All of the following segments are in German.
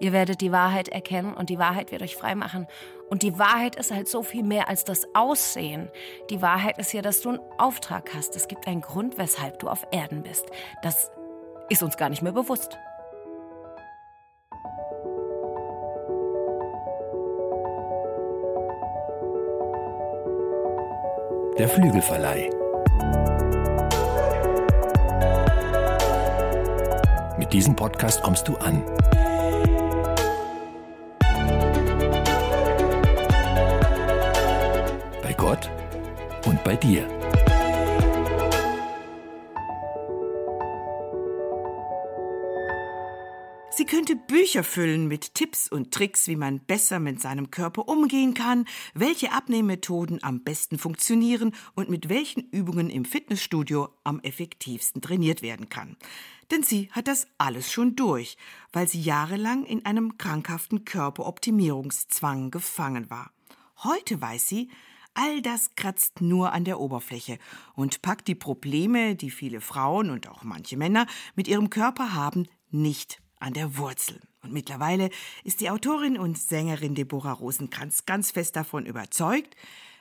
Ihr werdet die Wahrheit erkennen und die Wahrheit wird euch frei machen. Und die Wahrheit ist halt so viel mehr als das Aussehen. Die Wahrheit ist ja, dass du einen Auftrag hast. Es gibt einen Grund, weshalb du auf Erden bist. Das ist uns gar nicht mehr bewusst. Der Flügelverleih. Mit diesem Podcast kommst du an. Gott und bei dir. Sie könnte Bücher füllen mit Tipps und Tricks, wie man besser mit seinem Körper umgehen kann, welche Abnehmmethoden am besten funktionieren und mit welchen Übungen im Fitnessstudio am effektivsten trainiert werden kann. Denn sie hat das alles schon durch, weil sie jahrelang in einem krankhaften Körperoptimierungszwang gefangen war. Heute weiß sie, All das kratzt nur an der Oberfläche und packt die Probleme, die viele Frauen und auch manche Männer mit ihrem Körper haben, nicht an der Wurzel. Und mittlerweile ist die Autorin und Sängerin Deborah Rosenkranz ganz fest davon überzeugt,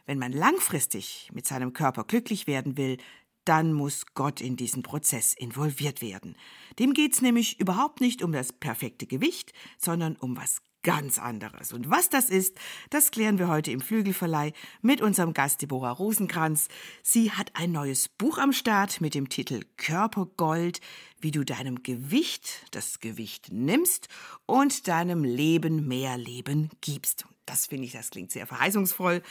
wenn man langfristig mit seinem Körper glücklich werden will, dann muss Gott in diesen Prozess involviert werden. Dem geht's nämlich überhaupt nicht um das perfekte Gewicht, sondern um was ganz anderes. Und was das ist, das klären wir heute im Flügelverleih mit unserem Gast Deborah Rosenkranz. Sie hat ein neues Buch am Start mit dem Titel Körpergold, wie du deinem Gewicht das Gewicht nimmst und deinem Leben mehr Leben gibst. Das finde ich, das klingt sehr verheißungsvoll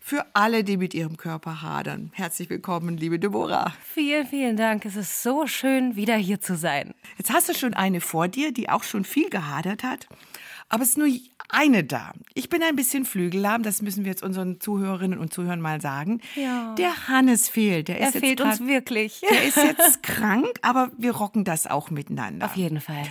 für alle, die mit ihrem Körper hadern. Herzlich willkommen, liebe Deborah. Vielen, vielen Dank. Es ist so schön, wieder hier zu sein. Jetzt hast du schon eine vor dir, die auch schon viel gehadert hat. Aber es ist nur eine da. Ich bin ein bisschen flügellahm, das müssen wir jetzt unseren Zuhörerinnen und Zuhörern mal sagen. Ja. Der Hannes fehlt. Der Er ist jetzt fehlt uns wirklich. Der ist jetzt krank, aber wir rocken das auch miteinander. Auf jeden Fall.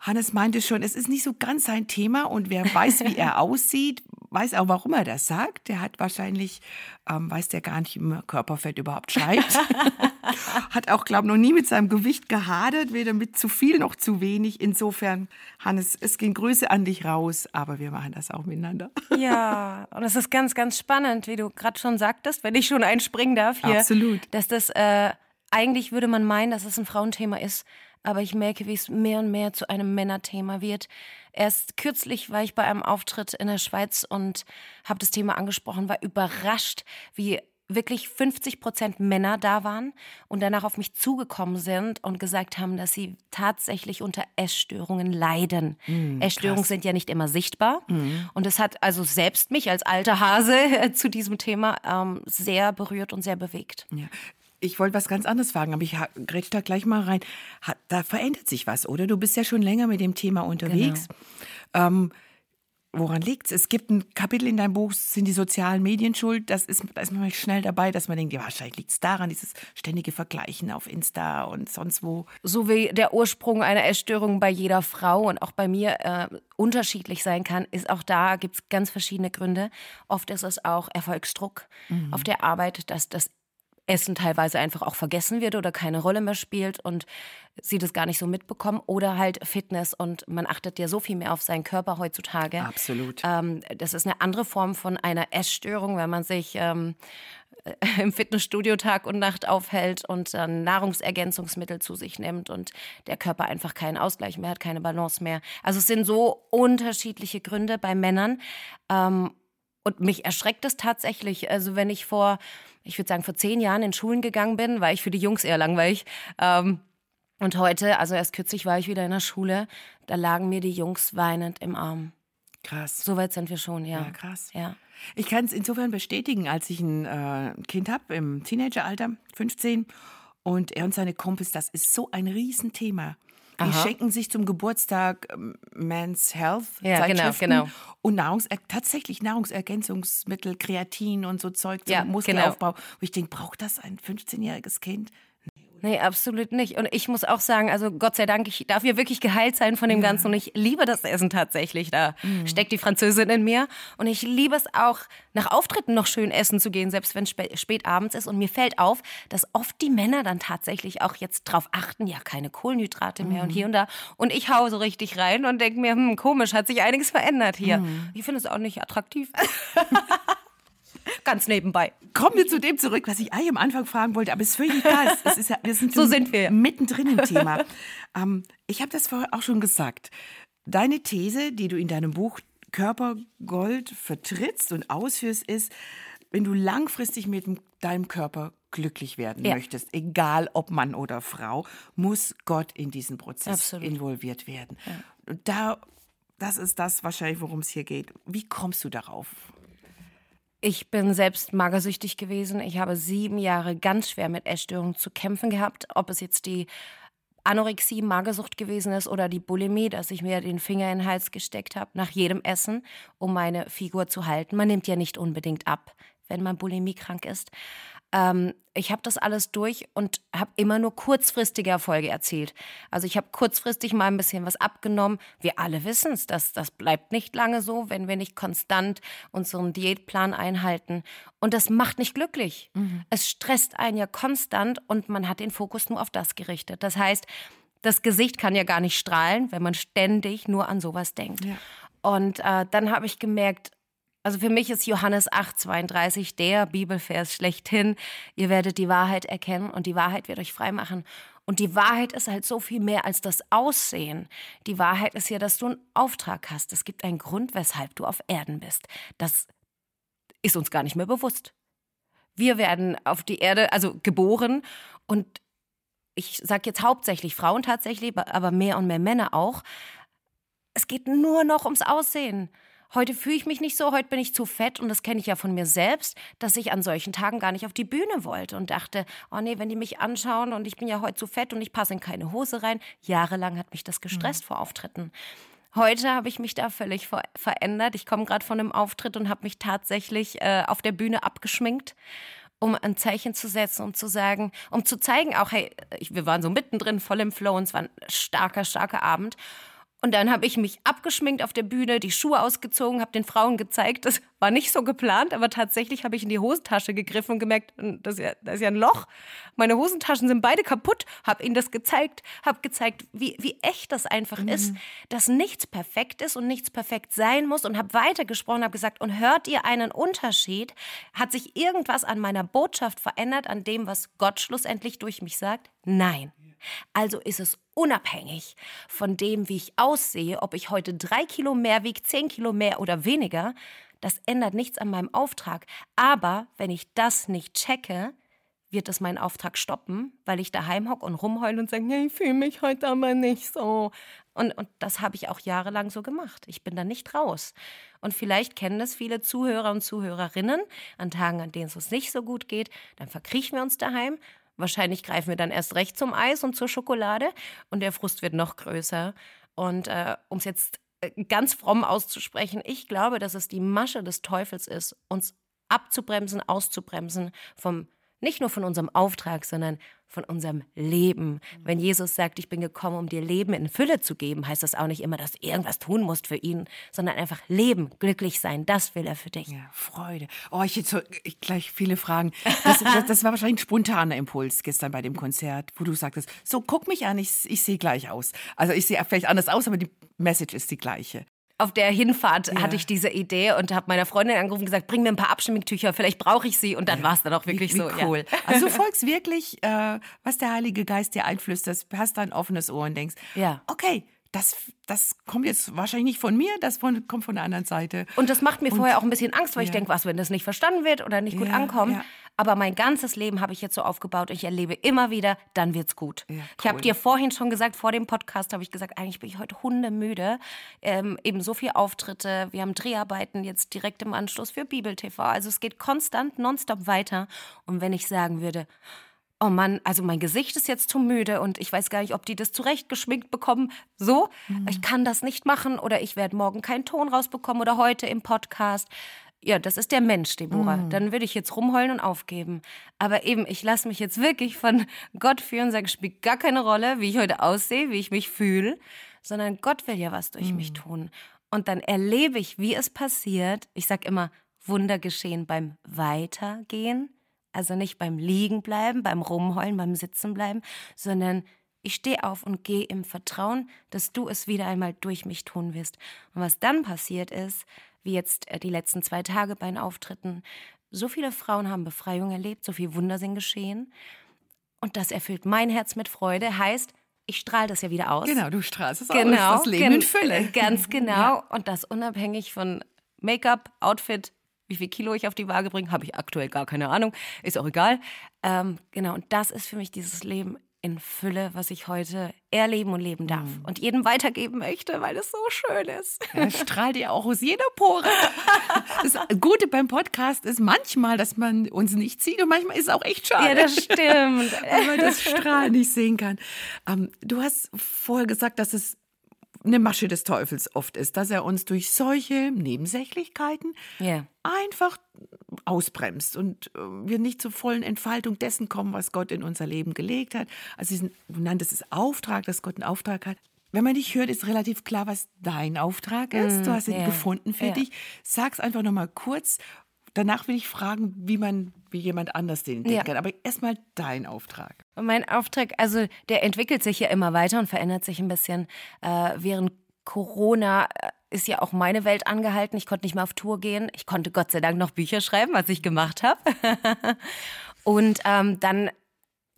Hannes meinte schon, es ist nicht so ganz sein Thema und wer weiß, wie er aussieht, weiß auch, warum er das sagt. Der hat wahrscheinlich, ähm, weiß der gar nicht, man Körperfett überhaupt schreibt. hat auch, glaube ich, noch nie mit seinem Gewicht gehadert, weder mit zu viel noch zu wenig. Insofern, Hannes, es gehen Grüße an dich raus, aber wir machen das auch miteinander. Ja, und es ist ganz, ganz spannend, wie du gerade schon sagtest, wenn ich schon einspringen darf hier. Absolut. Dass das, äh, eigentlich würde man meinen, dass es ein Frauenthema ist, aber ich merke, wie es mehr und mehr zu einem Männerthema wird. Erst kürzlich war ich bei einem Auftritt in der Schweiz und habe das Thema angesprochen, war überrascht, wie wirklich 50 Prozent Männer da waren und danach auf mich zugekommen sind und gesagt haben, dass sie tatsächlich unter Essstörungen leiden. Essstörungen sind ja nicht immer sichtbar. Und es hat also selbst mich als alter Hase zu diesem Thema ähm, sehr berührt und sehr bewegt. Ja. Ich wollte was ganz anderes fragen, aber ich grätsch da gleich mal rein. Hat, da verändert sich was, oder? Du bist ja schon länger mit dem Thema unterwegs. Ähm, woran liegt's? Es gibt ein Kapitel in deinem Buch, sind die sozialen Medien schuld. Das ist, da ist man schnell dabei, dass man denkt, ja, wahrscheinlich liegt's daran, dieses ständige Vergleichen auf Insta und sonst wo. so wie der Ursprung einer Essstörung bei jeder Frau und auch bei mir äh, unterschiedlich sein kann, ist auch da gibt es ganz verschiedene Gründe. Oft ist es auch Erfolgsdruck auf der Arbeit, dass das Essen teilweise einfach auch vergessen wird oder keine Rolle mehr spielt und sie das gar nicht so mitbekommen. Oder halt Fitness und man achtet ja so viel mehr auf seinen Körper heutzutage. Absolut. Ähm, das ist eine andere Form von einer Essstörung, wenn man sich ähm, äh, im Fitnessstudio Tag und Nacht aufhält und dann Nahrungsergänzungsmittel zu sich nimmt und der Körper einfach keinen Ausgleich mehr hat, keine Balance mehr. Also es sind so unterschiedliche Gründe bei Männern. Ähm, und mich erschreckt es tatsächlich. Also wenn ich vor, ich würde sagen, vor zehn Jahren in Schulen gegangen bin, war ich für die Jungs eher langweilig. Ähm, und heute, also erst kürzlich war ich wieder in der Schule, da lagen mir die Jungs weinend im Arm. Krass. So weit sind wir schon, ja. Ja, krass. Ja. Ich kann es insofern bestätigen, als ich ein äh, Kind habe im Teenageralter, 15, und er und seine Kumpels, das ist so ein Riesenthema. Die Aha. schenken sich zum Geburtstag ähm, Men's Health Ja, genau, genau. und Nahrungs tatsächlich Nahrungsergänzungsmittel, Kreatin und so Zeug zum Ja, Muskelaufbau. Wo ich denke, braucht das ein 15-jähriges Kind? Nee, absolut nicht. Und ich muss auch sagen, also Gott sei Dank, ich darf hier wirklich geheilt sein von dem ja. Ganzen. Und ich liebe das Essen tatsächlich. Da mhm. steckt die Französin in mir. Und ich liebe es auch, nach Auftritten noch schön essen zu gehen, selbst wenn es spät, spät abends ist. Und mir fällt auf, dass oft die Männer dann tatsächlich auch jetzt drauf achten, ja, keine Kohlenhydrate mehr mhm. und hier und da. Und ich hau so richtig rein und denke mir, hm, komisch, hat sich einiges verändert hier. Mhm. Ich finde es auch nicht attraktiv. Ganz nebenbei. Kommen wir zu dem zurück, was ich eigentlich am Anfang fragen wollte, aber es ist völlig egal. Es ist ja, wir sind so sind wir. mittendrin im Thema. ähm, ich habe das vorher auch schon gesagt. Deine These, die du in deinem Buch Körpergold vertrittst und ausführst, ist, wenn du langfristig mit deinem Körper glücklich werden ja. möchtest, egal ob Mann oder Frau, muss Gott in diesen Prozess Absolut. involviert werden. Ja. Und da, das ist das wahrscheinlich, worum es hier geht. Wie kommst du darauf? Ich bin selbst magersüchtig gewesen. Ich habe sieben Jahre ganz schwer mit Essstörungen zu kämpfen gehabt. Ob es jetzt die Anorexie, Magersucht gewesen ist oder die Bulimie, dass ich mir den Finger in den Hals gesteckt habe nach jedem Essen, um meine Figur zu halten. Man nimmt ja nicht unbedingt ab, wenn man Bulimie krank ist. Ähm, ich habe das alles durch und habe immer nur kurzfristige Erfolge erzielt. Also ich habe kurzfristig mal ein bisschen was abgenommen. Wir alle wissen es, das, das bleibt nicht lange so, wenn wir nicht konstant unseren Diätplan einhalten. Und das macht nicht glücklich. Mhm. Es stresst einen ja konstant und man hat den Fokus nur auf das gerichtet. Das heißt, das Gesicht kann ja gar nicht strahlen, wenn man ständig nur an sowas denkt. Ja. Und äh, dann habe ich gemerkt, also für mich ist Johannes 8, 32 der Bibelvers schlechthin. Ihr werdet die Wahrheit erkennen und die Wahrheit wird euch frei machen. Und die Wahrheit ist halt so viel mehr als das Aussehen. Die Wahrheit ist ja, dass du einen Auftrag hast. Es gibt einen Grund, weshalb du auf Erden bist. Das ist uns gar nicht mehr bewusst. Wir werden auf die Erde, also geboren und ich sage jetzt hauptsächlich Frauen tatsächlich, aber mehr und mehr Männer auch. Es geht nur noch ums Aussehen. Heute fühle ich mich nicht so, heute bin ich zu fett und das kenne ich ja von mir selbst, dass ich an solchen Tagen gar nicht auf die Bühne wollte und dachte, oh nee, wenn die mich anschauen und ich bin ja heute zu fett und ich passe in keine Hose rein. Jahrelang hat mich das gestresst mhm. vor Auftritten. Heute habe ich mich da völlig ver verändert. Ich komme gerade von einem Auftritt und habe mich tatsächlich äh, auf der Bühne abgeschminkt um ein Zeichen zu setzen, um zu sagen, um zu zeigen, auch, hey, wir waren so mittendrin, voll im Flow und es war ein starker, starker Abend. Und dann habe ich mich abgeschminkt auf der Bühne, die Schuhe ausgezogen, habe den Frauen gezeigt. Das war nicht so geplant, aber tatsächlich habe ich in die Hosentasche gegriffen und gemerkt, hm, das ist ja, das ist ja ein Loch. Meine Hosentaschen sind beide kaputt. Habe ihnen das gezeigt, habe gezeigt, wie, wie echt das einfach mhm. ist, dass nichts perfekt ist und nichts perfekt sein muss und habe weitergesprochen, habe gesagt, und hört ihr einen Unterschied? Hat sich irgendwas an meiner Botschaft verändert, an dem, was Gott schlussendlich durch mich sagt? Nein. Also ist es unabhängig von dem, wie ich aussehe, ob ich heute drei Kilo mehr wiege, zehn Kilo mehr oder weniger, das ändert nichts an meinem Auftrag. Aber wenn ich das nicht checke, wird das meinen Auftrag stoppen, weil ich daheim hocke und rumheule und sage, ich fühle mich heute aber nicht so. Und, und das habe ich auch jahrelang so gemacht. Ich bin da nicht raus. Und vielleicht kennen das viele Zuhörer und Zuhörerinnen an Tagen, an denen es uns nicht so gut geht. Dann verkriechen wir uns daheim Wahrscheinlich greifen wir dann erst recht zum Eis und zur Schokolade und der Frust wird noch größer. Und äh, um es jetzt äh, ganz fromm auszusprechen, ich glaube, dass es die Masche des Teufels ist, uns abzubremsen, auszubremsen vom nicht nur von unserem Auftrag, sondern von unserem Leben. Wenn Jesus sagt, ich bin gekommen, um dir Leben in Fülle zu geben, heißt das auch nicht immer, dass du irgendwas tun musst für ihn, sondern einfach leben, glücklich sein. Das will er für dich. Ja, Freude. Oh, ich jetzt ich, gleich viele Fragen. Das, das, das, war wahrscheinlich ein spontaner Impuls gestern bei dem Konzert, wo du sagtest, so guck mich an, ich, ich sehe gleich aus. Also ich sehe vielleicht anders aus, aber die Message ist die gleiche auf der Hinfahrt ja. hatte ich diese Idee und habe meiner Freundin angerufen und gesagt, bring mir ein paar Abschminktücher, vielleicht brauche ich sie. Und dann ja. war es dann auch wirklich wie, wie so. Cool. Ja. Also du folgst wirklich, äh, was der Heilige Geist dir einflüstert, hast da ein offenes Ohr und denkst, ja. okay, das, das kommt jetzt wahrscheinlich nicht von mir, das von, kommt von der anderen Seite. Und das macht mir und, vorher auch ein bisschen Angst, weil ich denke, was, wenn das nicht verstanden wird oder nicht gut ankommt. Aber mein ganzes Leben habe ich jetzt so aufgebaut. Ich erlebe immer wieder, dann wird's gut. Ja, cool. Ich habe dir vorhin schon gesagt, vor dem Podcast habe ich gesagt, eigentlich bin ich heute hundemüde. Ähm, eben so viele Auftritte. Wir haben Dreharbeiten jetzt direkt im Anschluss für Bibel TV. Also es geht konstant, nonstop weiter. Und wenn ich sagen würde, oh Mann, also mein Gesicht ist jetzt zu müde und ich weiß gar nicht, ob die das zurechtgeschminkt bekommen. So, mhm. ich kann das nicht machen oder ich werde morgen keinen Ton rausbekommen oder heute im Podcast ja, das ist der Mensch, Deborah. Mhm. Dann würde ich jetzt rumheulen und aufgeben. Aber eben, ich lasse mich jetzt wirklich von Gott führen, sage, es spielt gar keine Rolle, wie ich heute aussehe, wie ich mich fühle, sondern Gott will ja was durch mhm. mich tun. Und dann erlebe ich, wie es passiert. Ich sage immer, Wunder geschehen beim Weitergehen. Also nicht beim Liegenbleiben, beim Rumheulen, beim Sitzenbleiben, sondern ich stehe auf und gehe im Vertrauen, dass du es wieder einmal durch mich tun wirst. Und was dann passiert ist, wie jetzt äh, die letzten zwei Tage bei den Auftritten, so viele Frauen haben Befreiung erlebt, so viel Wunder sind geschehen. Und das erfüllt mein Herz mit Freude. Heißt, ich strahle das ja wieder aus. Genau, du strahlst es genau, aus. Das Leben in Fülle. Ganz genau. Ja. Und das unabhängig von Make-up, Outfit, wie viel Kilo ich auf die Waage bringe, habe ich aktuell gar keine Ahnung. Ist auch egal. Ähm, genau, und das ist für mich dieses Leben in Fülle, was ich heute erleben und leben darf mhm. und jedem weitergeben möchte, weil es so schön ist. Ja, strahlt ja auch aus jeder Pore. Das Gute beim Podcast ist manchmal, dass man uns nicht sieht und manchmal ist es auch echt schade. Ja, das stimmt. Weil man das Strahlen nicht sehen kann. Ähm, du hast vorher gesagt, dass es eine Masche des Teufels oft ist, dass er uns durch solche Nebensächlichkeiten yeah. einfach ausbremst und äh, wir nicht zur vollen Entfaltung dessen kommen, was Gott in unser Leben gelegt hat. Also diesen, du nanntest es Auftrag, dass Gott einen Auftrag hat. Wenn man dich hört, ist relativ klar, was dein Auftrag ist. Mm, du hast ihn yeah. gefunden für yeah. dich. Sag's einfach nochmal kurz. Danach will ich fragen, wie man, wie jemand anders den denken ja. kann. Aber erstmal dein Auftrag. Mein Auftrag, also der entwickelt sich ja immer weiter und verändert sich ein bisschen. Äh, während Corona äh, ist ja auch meine Welt angehalten. Ich konnte nicht mehr auf Tour gehen. Ich konnte Gott sei Dank noch Bücher schreiben, was ich gemacht habe. und ähm, dann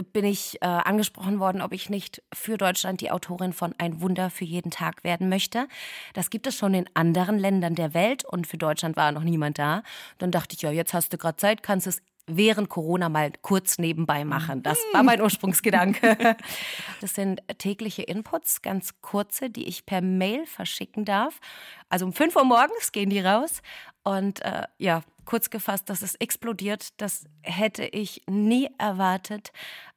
bin ich äh, angesprochen worden, ob ich nicht für Deutschland die Autorin von Ein Wunder für jeden Tag werden möchte. Das gibt es schon in anderen Ländern der Welt und für Deutschland war noch niemand da. Dann dachte ich, ja, jetzt hast du gerade Zeit, kannst es während Corona mal kurz nebenbei machen. Das war mein Ursprungsgedanke. Das sind tägliche Inputs, ganz kurze, die ich per Mail verschicken darf. Also um 5 Uhr morgens gehen die raus. Und äh, ja, kurz gefasst, dass es explodiert, das hätte ich nie erwartet.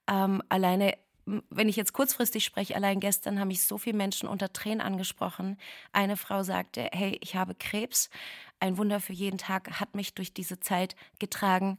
Ähm, alleine wenn ich jetzt kurzfristig spreche, allein gestern haben mich so viele Menschen unter Tränen angesprochen. Eine Frau sagte, hey, ich habe Krebs. Ein Wunder für jeden Tag hat mich durch diese Zeit getragen.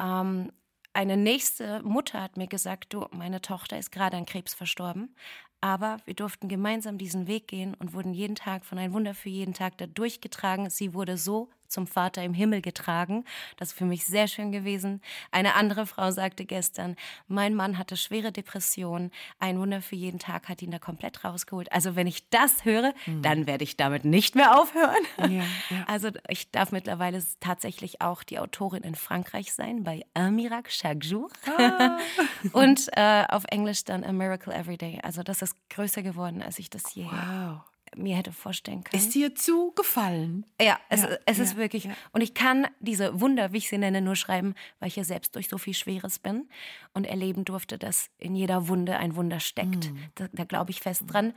Ähm, eine nächste Mutter hat mir gesagt, du, meine Tochter ist gerade an Krebs verstorben, aber wir durften gemeinsam diesen Weg gehen und wurden jeden Tag von ein Wunder für jeden Tag da durchgetragen. Sie wurde so zum Vater im Himmel getragen. Das ist für mich sehr schön gewesen. Eine andere Frau sagte gestern, mein Mann hatte schwere Depressionen. Ein Wunder für jeden Tag hat ihn da komplett rausgeholt. Also wenn ich das höre, mhm. dann werde ich damit nicht mehr aufhören. Ja, ja. Also ich darf mittlerweile tatsächlich auch die Autorin in Frankreich sein, bei Un Miracle Chaque Jour. Ah. Und äh, auf Englisch dann A Miracle Every Day. Also das ist größer geworden, als ich das je wow mir hätte vorstellen können. Ist dir zu gefallen? Ja, es, ja, es ja, ist wirklich. Ja. Und ich kann diese Wunder, wie ich sie nenne, nur schreiben, weil ich ja selbst durch so viel Schweres bin und erleben durfte, dass in jeder Wunde ein Wunder steckt. Mhm. Da, da glaube ich fest dran.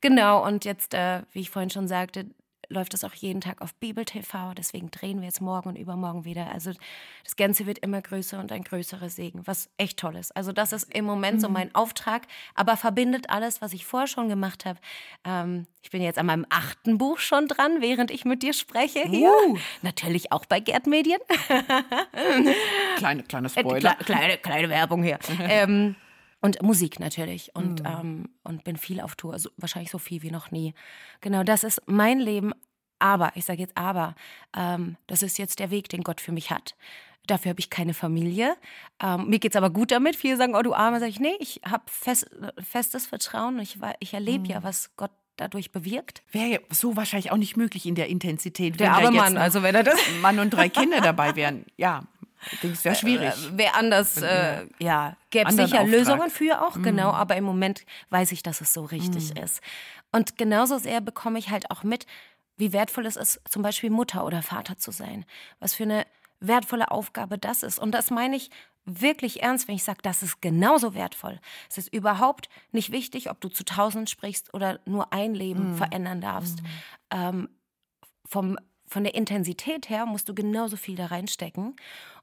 Genau, und jetzt, äh, wie ich vorhin schon sagte, läuft das auch jeden Tag auf Bibel TV. Deswegen drehen wir jetzt morgen und übermorgen wieder. Also das Ganze wird immer größer und ein größerer Segen, was echt toll ist. Also das ist im Moment mhm. so mein Auftrag, aber verbindet alles, was ich vorher schon gemacht habe. Ähm, ich bin jetzt an meinem achten Buch schon dran, während ich mit dir spreche. Hier. Uh. Natürlich auch bei Gerd Medien. kleine, kleine äh, Spoiler. Kle kleine, kleine Werbung hier. ähm, und Musik natürlich und, mhm. ähm, und bin viel auf Tour, also wahrscheinlich so viel wie noch nie. Genau, das ist mein Leben. Aber, ich sage jetzt aber, ähm, das ist jetzt der Weg, den Gott für mich hat. Dafür habe ich keine Familie. Ähm, mir geht es aber gut damit. Viele sagen, oh du Arme, sage ich, nee, ich habe fest, festes Vertrauen. Ich, ich erlebe mhm. ja, was Gott dadurch bewirkt. Wäre ja so wahrscheinlich auch nicht möglich in der Intensität. Der arme Mann, also wenn er das... Mann und drei Kinder dabei wären, ja. Denke, es wäre schwierig. Äh, wäre anders, äh, ja, gäbe sicher Auftrag. Lösungen für auch, mhm. genau, aber im Moment weiß ich, dass es so richtig mhm. ist. Und genauso sehr bekomme ich halt auch mit, wie wertvoll es ist, zum Beispiel Mutter oder Vater zu sein. Was für eine wertvolle Aufgabe das ist. Und das meine ich wirklich ernst, wenn ich sage, das ist genauso wertvoll. Es ist überhaupt nicht wichtig, ob du zu tausend sprichst oder nur ein Leben mhm. verändern darfst. Mhm. Ähm, vom, von der Intensität her musst du genauso viel da reinstecken.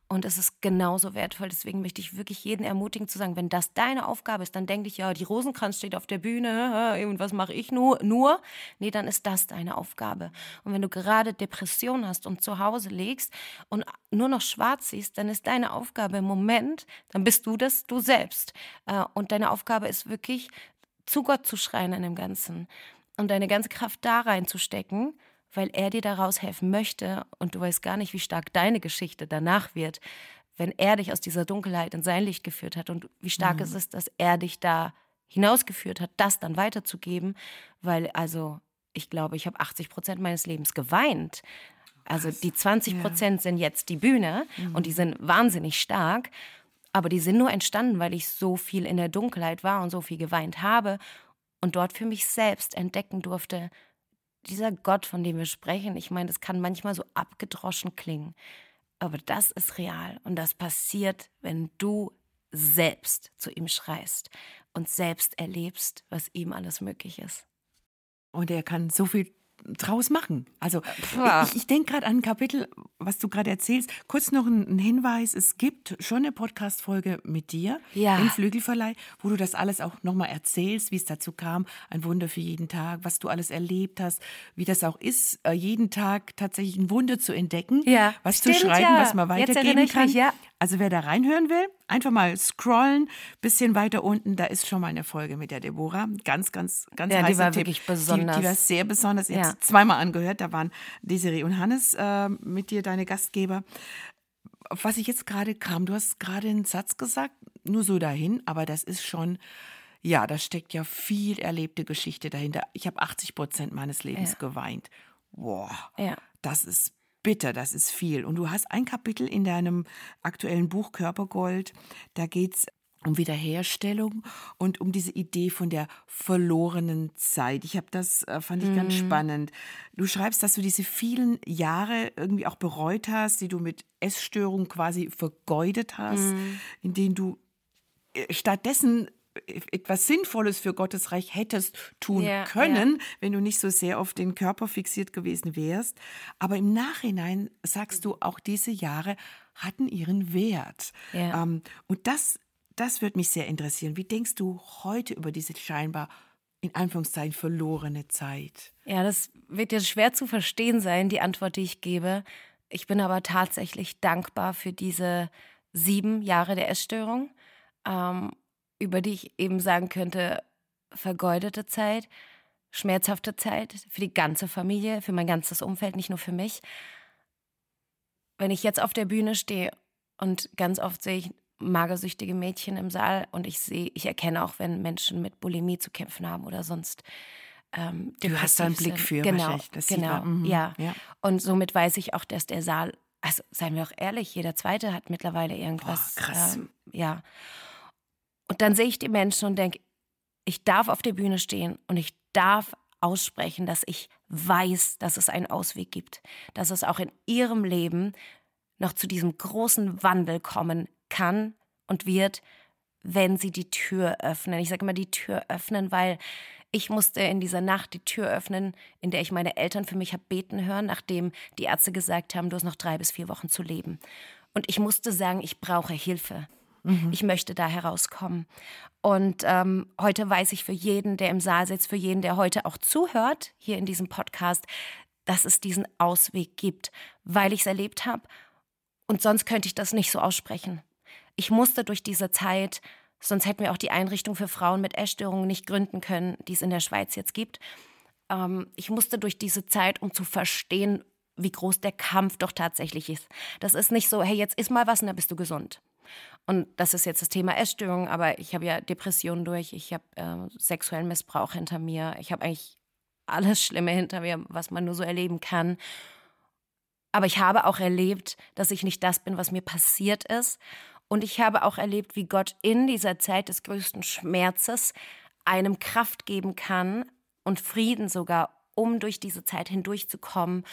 Und es ist genauso wertvoll. Deswegen möchte ich wirklich jeden ermutigen zu sagen, wenn das deine Aufgabe ist, dann denke ich, ja, die Rosenkranz steht auf der Bühne und was mache ich nur? Nur? Nee, dann ist das deine Aufgabe. Und wenn du gerade Depression hast und zu Hause legst und nur noch schwarz siehst, dann ist deine Aufgabe im Moment, dann bist du das du selbst. Äh, und deine Aufgabe ist wirklich, zu Gott zu schreien in dem Ganzen und deine ganze Kraft da reinzustecken weil er dir daraus helfen möchte und du weißt gar nicht, wie stark deine Geschichte danach wird, wenn er dich aus dieser Dunkelheit in sein Licht geführt hat und wie stark mhm. es ist, dass er dich da hinausgeführt hat, das dann weiterzugeben, weil also ich glaube, ich habe 80 Prozent meines Lebens geweint. Also die 20 Prozent ja. sind jetzt die Bühne mhm. und die sind wahnsinnig stark, aber die sind nur entstanden, weil ich so viel in der Dunkelheit war und so viel geweint habe und dort für mich selbst entdecken durfte, dieser Gott, von dem wir sprechen, ich meine, das kann manchmal so abgedroschen klingen, aber das ist real und das passiert, wenn du selbst zu ihm schreist und selbst erlebst, was ihm alles möglich ist. Und er kann so viel draus machen. Also ich, ich denke gerade an ein Kapitel, was du gerade erzählst. Kurz noch ein, ein, Hinweis, es gibt schon eine Podcast-Folge mit dir ja. im Flügelverleih, wo du das alles auch nochmal erzählst, wie es dazu kam, ein Wunder für jeden Tag, was du alles erlebt hast, wie das auch ist, äh, jeden Tag tatsächlich ein Wunder zu entdecken, ja. was Stimmt, zu schreiben, ja. was man weitergeben kann. Mich. Also wer da reinhören will, einfach mal scrollen, bisschen weiter unten, da ist schon mal eine Folge mit der Deborah. Ganz, ganz, ganz ja, die war Tipp. wirklich besonders. Die, die, war sehr besonders. Jetzt ja. Zweimal angehört, da waren Desiree und Hannes äh, mit dir deine Gastgeber. Auf was ich jetzt gerade kam, du hast gerade einen Satz gesagt, nur so dahin, aber das ist schon, ja, da steckt ja viel erlebte Geschichte dahinter. Ich habe 80 Prozent meines Lebens ja. geweint. Boah, ja. das ist bitter, das ist viel. Und du hast ein Kapitel in deinem aktuellen Buch Körpergold, da geht es um Wiederherstellung und um diese Idee von der verlorenen Zeit. Ich habe das, äh, fand ich ganz mhm. spannend. Du schreibst, dass du diese vielen Jahre irgendwie auch bereut hast, die du mit Essstörung quasi vergeudet hast, mhm. in denen du äh, stattdessen etwas Sinnvolles für Gottes Reich hättest tun ja, können, ja. wenn du nicht so sehr auf den Körper fixiert gewesen wärst. Aber im Nachhinein sagst du, auch diese Jahre hatten ihren Wert. Ja. Ähm, und das, das würde mich sehr interessieren. Wie denkst du heute über diese scheinbar in Anführungszeichen verlorene Zeit? Ja, das wird dir schwer zu verstehen sein, die Antwort, die ich gebe. Ich bin aber tatsächlich dankbar für diese sieben Jahre der Essstörung. Ähm, über die ich eben sagen könnte, vergeudete Zeit, schmerzhafte Zeit für die ganze Familie, für mein ganzes Umfeld, nicht nur für mich. Wenn ich jetzt auf der Bühne stehe und ganz oft sehe ich magersüchtige Mädchen im Saal und ich sehe, ich erkenne auch, wenn Menschen mit Bulimie zu kämpfen haben oder sonst. Ähm, du hast da einen Blick für, genau, genau, mhm. ja. ja. Und somit weiß ich auch, dass der Saal, also seien wir auch ehrlich, jeder Zweite hat mittlerweile irgendwas. Boah, krass. Ähm, ja. Und dann sehe ich die Menschen und denke, ich darf auf der Bühne stehen und ich darf aussprechen, dass ich weiß, dass es einen Ausweg gibt, dass es auch in ihrem Leben noch zu diesem großen Wandel kommen kann und wird, wenn sie die Tür öffnen. Ich sage immer die Tür öffnen, weil ich musste in dieser Nacht die Tür öffnen, in der ich meine Eltern für mich habe beten hören, nachdem die Ärzte gesagt haben, du hast noch drei bis vier Wochen zu leben. Und ich musste sagen, ich brauche Hilfe. Mhm. Ich möchte da herauskommen. Und ähm, heute weiß ich für jeden, der im Saal sitzt, für jeden, der heute auch zuhört, hier in diesem Podcast, dass es diesen Ausweg gibt, weil ich es erlebt habe. Und sonst könnte ich das nicht so aussprechen. Ich musste durch diese Zeit, sonst hätten wir auch die Einrichtung für Frauen mit Essstörungen nicht gründen können, die es in der Schweiz jetzt gibt. Ähm, ich musste durch diese Zeit, um zu verstehen, wie groß der Kampf doch tatsächlich ist. Das ist nicht so, hey, jetzt iss mal was und dann bist du gesund. Und das ist jetzt das Thema Essstörung, aber ich habe ja Depressionen durch, ich habe äh, sexuellen Missbrauch hinter mir, ich habe eigentlich alles Schlimme hinter mir, was man nur so erleben kann. Aber ich habe auch erlebt, dass ich nicht das bin, was mir passiert ist. Und ich habe auch erlebt, wie Gott in dieser Zeit des größten Schmerzes einem Kraft geben kann und Frieden sogar, um durch diese Zeit hindurchzukommen,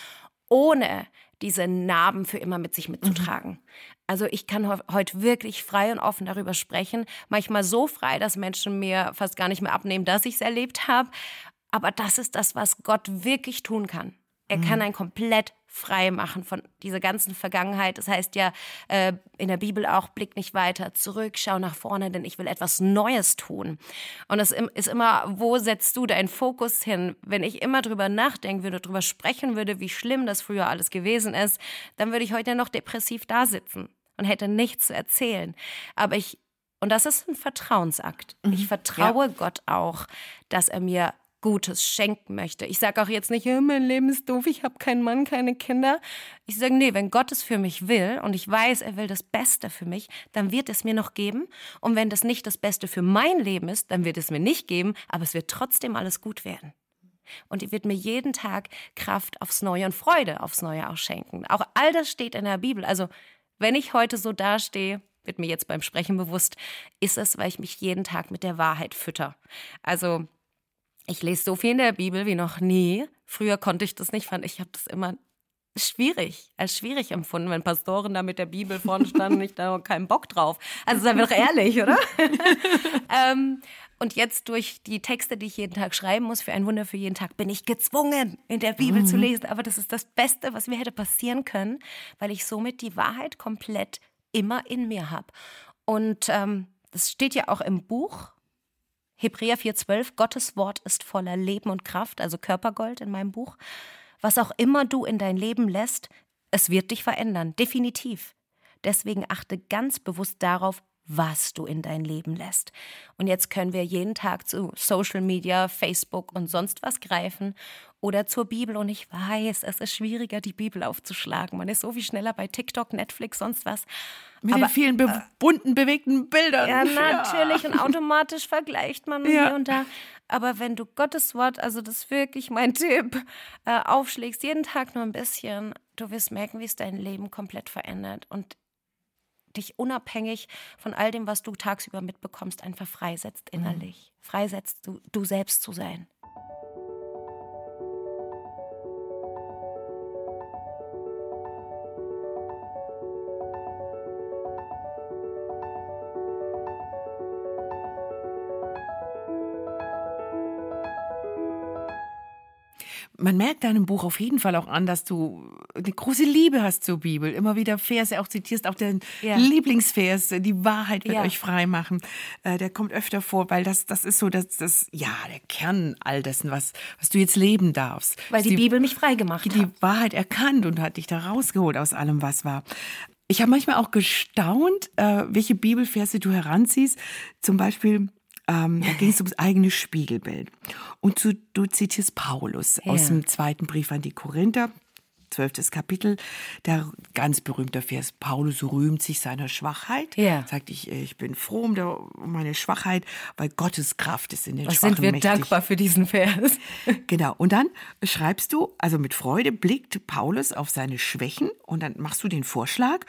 ohne diese Narben für immer mit sich mitzutragen. Mhm. Also ich kann heute wirklich frei und offen darüber sprechen. Manchmal so frei, dass Menschen mir fast gar nicht mehr abnehmen, dass ich es erlebt habe. Aber das ist das, was Gott wirklich tun kann. Er kann einen komplett frei machen von dieser ganzen Vergangenheit. Das heißt ja äh, in der Bibel auch, blick nicht weiter zurück, schau nach vorne, denn ich will etwas Neues tun. Und es ist immer, wo setzt du deinen Fokus hin? Wenn ich immer drüber nachdenken würde, drüber sprechen würde, wie schlimm das früher alles gewesen ist, dann würde ich heute noch depressiv da sitzen und hätte nichts zu erzählen. Aber ich und das ist ein Vertrauensakt. Ich mhm. vertraue ja. Gott auch, dass er mir Gutes schenken möchte. Ich sage auch jetzt nicht, ja, mein Leben ist doof, ich habe keinen Mann, keine Kinder. Ich sage, nee, wenn Gott es für mich will und ich weiß, er will das Beste für mich, dann wird es mir noch geben. Und wenn das nicht das Beste für mein Leben ist, dann wird es mir nicht geben, aber es wird trotzdem alles gut werden. Und er wird mir jeden Tag Kraft aufs Neue und Freude aufs Neue auch schenken. Auch all das steht in der Bibel. Also, wenn ich heute so dastehe, wird mir jetzt beim Sprechen bewusst, ist es, weil ich mich jeden Tag mit der Wahrheit fütter. Also ich lese so viel in der Bibel wie noch nie. Früher konnte ich das nicht, fand ich habe das immer schwierig, als schwierig empfunden, wenn Pastoren da mit der Bibel vorne standen, ich da keinen Bock drauf. Also seien wir doch ehrlich, oder? ähm, und jetzt durch die Texte, die ich jeden Tag schreiben muss, für ein Wunder für jeden Tag, bin ich gezwungen, in der Bibel mhm. zu lesen. Aber das ist das Beste, was mir hätte passieren können, weil ich somit die Wahrheit komplett immer in mir habe. Und ähm, das steht ja auch im Buch Hebräer 4,12, Gottes Wort ist voller Leben und Kraft, also Körpergold in meinem Buch. Was auch immer du in dein Leben lässt, es wird dich verändern, definitiv. Deswegen achte ganz bewusst darauf, was du in dein Leben lässt. Und jetzt können wir jeden Tag zu Social Media, Facebook und sonst was greifen oder zur Bibel. Und ich weiß, es ist schwieriger, die Bibel aufzuschlagen. Man ist so viel schneller bei TikTok, Netflix, sonst was. Mit Aber, den vielen be bunten, bewegten Bildern. Ja, natürlich. Ja. Und automatisch vergleicht man ja. hier und da. Aber wenn du Gottes Wort, also das ist wirklich mein Tipp, äh, aufschlägst, jeden Tag nur ein bisschen, du wirst merken, wie es dein Leben komplett verändert. Und dich unabhängig von all dem, was du tagsüber mitbekommst, einfach freisetzt innerlich. Mhm. Freisetzt, du, du selbst zu sein. Man merkt deinem Buch auf jeden Fall auch an, dass du eine große Liebe hast zur Bibel. Immer wieder Verse auch zitierst, auch den ja. Lieblingsvers, die Wahrheit wird ja. euch frei machen. Äh, der kommt öfter vor, weil das, das ist so das, das, ja, der Kern all dessen, was, was du jetzt leben darfst. Weil die, die Bibel mich frei gemacht hat. Die Wahrheit erkannt und hat dich da rausgeholt aus allem, was war. Ich habe manchmal auch gestaunt, äh, welche Bibelverse du heranziehst. Zum Beispiel ähm, da ging es ums eigene Spiegelbild. Und du, du zitierst Paulus ja. aus dem zweiten Brief an die Korinther, zwölftes Kapitel, der ganz berühmte Vers, Paulus rühmt sich seiner Schwachheit. Ja. Sagt, ich, ich bin froh um, der, um meine Schwachheit, weil Gottes Kraft ist in den Was Schwachen sind wir mächtig. dankbar für diesen Vers. genau. Und dann schreibst du, also mit Freude blickt Paulus auf seine Schwächen und dann machst du den Vorschlag,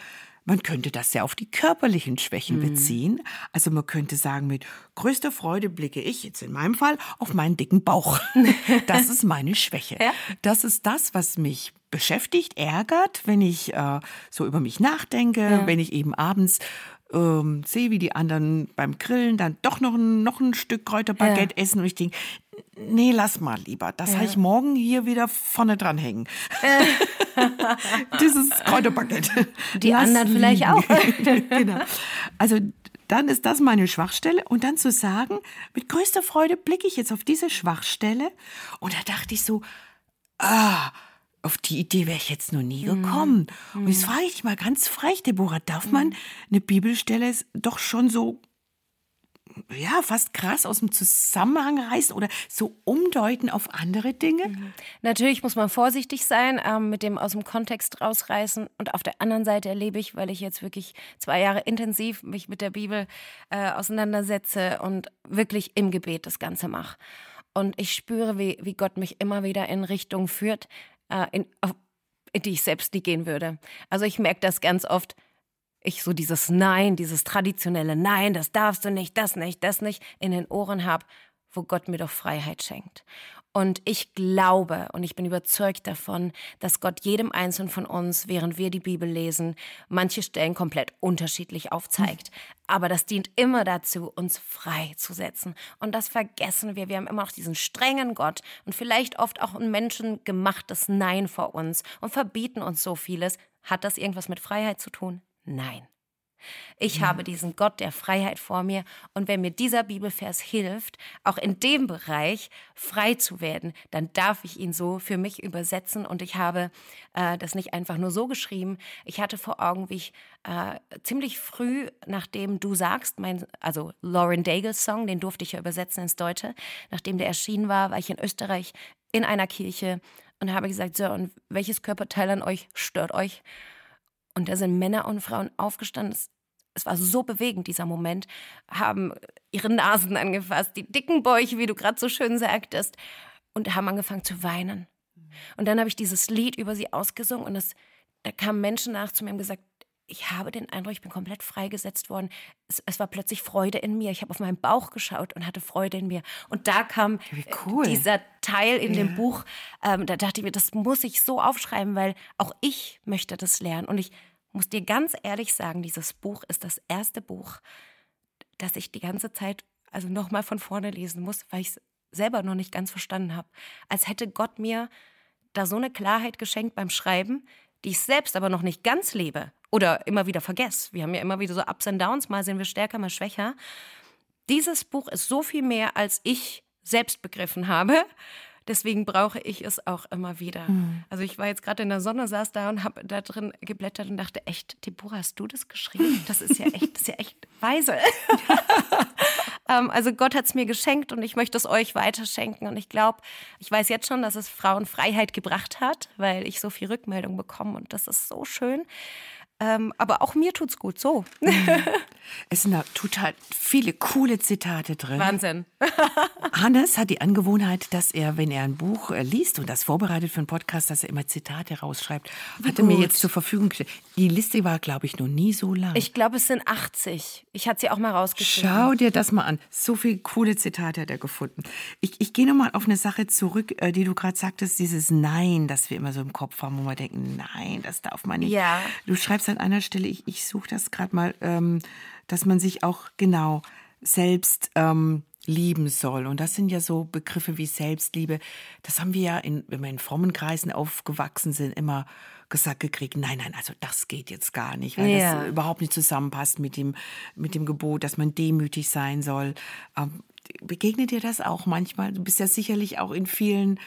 man könnte das ja auf die körperlichen Schwächen mhm. beziehen. Also man könnte sagen, mit größter Freude blicke ich jetzt in meinem Fall auf meinen dicken Bauch. Das ist meine Schwäche. Ja? Das ist das, was mich beschäftigt, ärgert, wenn ich äh, so über mich nachdenke, ja. wenn ich eben abends ähm, sehe, wie die anderen beim Grillen dann doch noch ein, noch ein Stück Kräuterbaguette ja. essen und ich denke, nee, lass mal lieber. Das ja. habe ich morgen hier wieder vorne dran hängen. Dieses Kräuterbaguette. Die lass anderen vielleicht auch. genau. Also dann ist das meine Schwachstelle. Und dann zu sagen, mit größter Freude blicke ich jetzt auf diese Schwachstelle. Und da dachte ich so, ah, auf die Idee wäre ich jetzt noch nie mhm. gekommen. Mhm. Und jetzt frage ich dich mal ganz frech, Deborah, darf man mhm. eine Bibelstelle doch schon so ja, fast krass aus dem Zusammenhang reißen oder so umdeuten auf andere Dinge? Mhm. Natürlich muss man vorsichtig sein ähm, mit dem aus dem Kontext rausreißen. Und auf der anderen Seite erlebe ich, weil ich jetzt wirklich zwei Jahre intensiv mich mit der Bibel äh, auseinandersetze und wirklich im Gebet das Ganze mache. Und ich spüre, wie, wie Gott mich immer wieder in Richtung führt, äh, in, in die ich selbst nie gehen würde. Also ich merke das ganz oft, ich so dieses Nein, dieses traditionelle Nein, das darfst du nicht, das nicht, das nicht in den Ohren habe, wo Gott mir doch Freiheit schenkt. Und ich glaube und ich bin überzeugt davon, dass Gott jedem Einzelnen von uns, während wir die Bibel lesen, manche Stellen komplett unterschiedlich aufzeigt. Aber das dient immer dazu, uns frei zu setzen. Und das vergessen wir. Wir haben immer noch diesen strengen Gott und vielleicht oft auch ein menschengemachtes Nein vor uns und verbieten uns so vieles. Hat das irgendwas mit Freiheit zu tun? Nein. Ich habe diesen Gott der Freiheit vor mir und wenn mir dieser Bibelvers hilft, auch in dem Bereich frei zu werden, dann darf ich ihn so für mich übersetzen und ich habe äh, das nicht einfach nur so geschrieben. Ich hatte vor Augen, wie ich äh, ziemlich früh, nachdem du sagst, mein, also Lauren Daigle's Song, den durfte ich ja übersetzen ins Deutsche, nachdem der erschienen war, war ich in Österreich in einer Kirche und habe gesagt, so, und welches Körperteil an euch stört euch? Und da sind Männer und Frauen aufgestanden. Es war so bewegend, dieser Moment, haben ihre Nasen angefasst, die dicken Bäuche, wie du gerade so schön sagtest, und haben angefangen zu weinen. Und dann habe ich dieses Lied über sie ausgesungen und es, da kamen Menschen nach zu mir und gesagt, ich habe den Eindruck, ich bin komplett freigesetzt worden. Es, es war plötzlich Freude in mir. Ich habe auf meinen Bauch geschaut und hatte Freude in mir. Und da kam cool. dieser Teil in ja. dem Buch. Ähm, da dachte ich mir, das muss ich so aufschreiben, weil auch ich möchte das lernen. Und ich muss dir ganz ehrlich sagen, dieses Buch ist das erste Buch, das ich die ganze Zeit also nochmal von vorne lesen muss, weil ich es selber noch nicht ganz verstanden habe. Als hätte Gott mir da so eine Klarheit geschenkt beim Schreiben, die ich selbst aber noch nicht ganz lebe oder immer wieder vergesse. Wir haben ja immer wieder so Ups und Downs, mal sind wir stärker, mal schwächer. Dieses Buch ist so viel mehr, als ich selbst begriffen habe. Deswegen brauche ich es auch immer wieder. Mhm. Also ich war jetzt gerade in der Sonne, saß da und habe da drin geblättert und dachte, echt, Deborah, hast du das geschrieben? Das ist ja echt, das ist ja echt weise. ähm, also Gott hat es mir geschenkt und ich möchte es euch weiterschenken. Und ich glaube, ich weiß jetzt schon, dass es Frauen Freiheit gebracht hat, weil ich so viel Rückmeldung bekomme und das ist so schön. Ähm, aber auch mir tut's gut so. Mhm. Es sind da total viele coole Zitate drin. Wahnsinn. Hannes hat die Angewohnheit, dass er, wenn er ein Buch äh, liest und das vorbereitet für einen Podcast, dass er immer Zitate rausschreibt. Hat er mir jetzt zur Verfügung gestellt. Die Liste war, glaube ich, noch nie so lang. Ich glaube, es sind 80. Ich hatte sie auch mal rausgeschrieben. Schau dir das mal an. So viele coole Zitate hat er gefunden. Ich, ich gehe nochmal auf eine Sache zurück, äh, die du gerade sagtest, dieses Nein, das wir immer so im Kopf haben, wo wir denken, nein, das darf man nicht. Ja. Du schreibst an einer Stelle, ich, ich suche das gerade mal, ähm, dass man sich auch genau selbst ähm, lieben soll. Und das sind ja so Begriffe wie Selbstliebe. Das haben wir ja, in, wenn wir in frommen Kreisen aufgewachsen sind, immer gesagt gekriegt, nein, nein, also das geht jetzt gar nicht, weil ja. das überhaupt nicht zusammenpasst mit dem, mit dem Gebot, dass man demütig sein soll. Ähm, begegnet dir das auch manchmal? Du bist ja sicherlich auch in vielen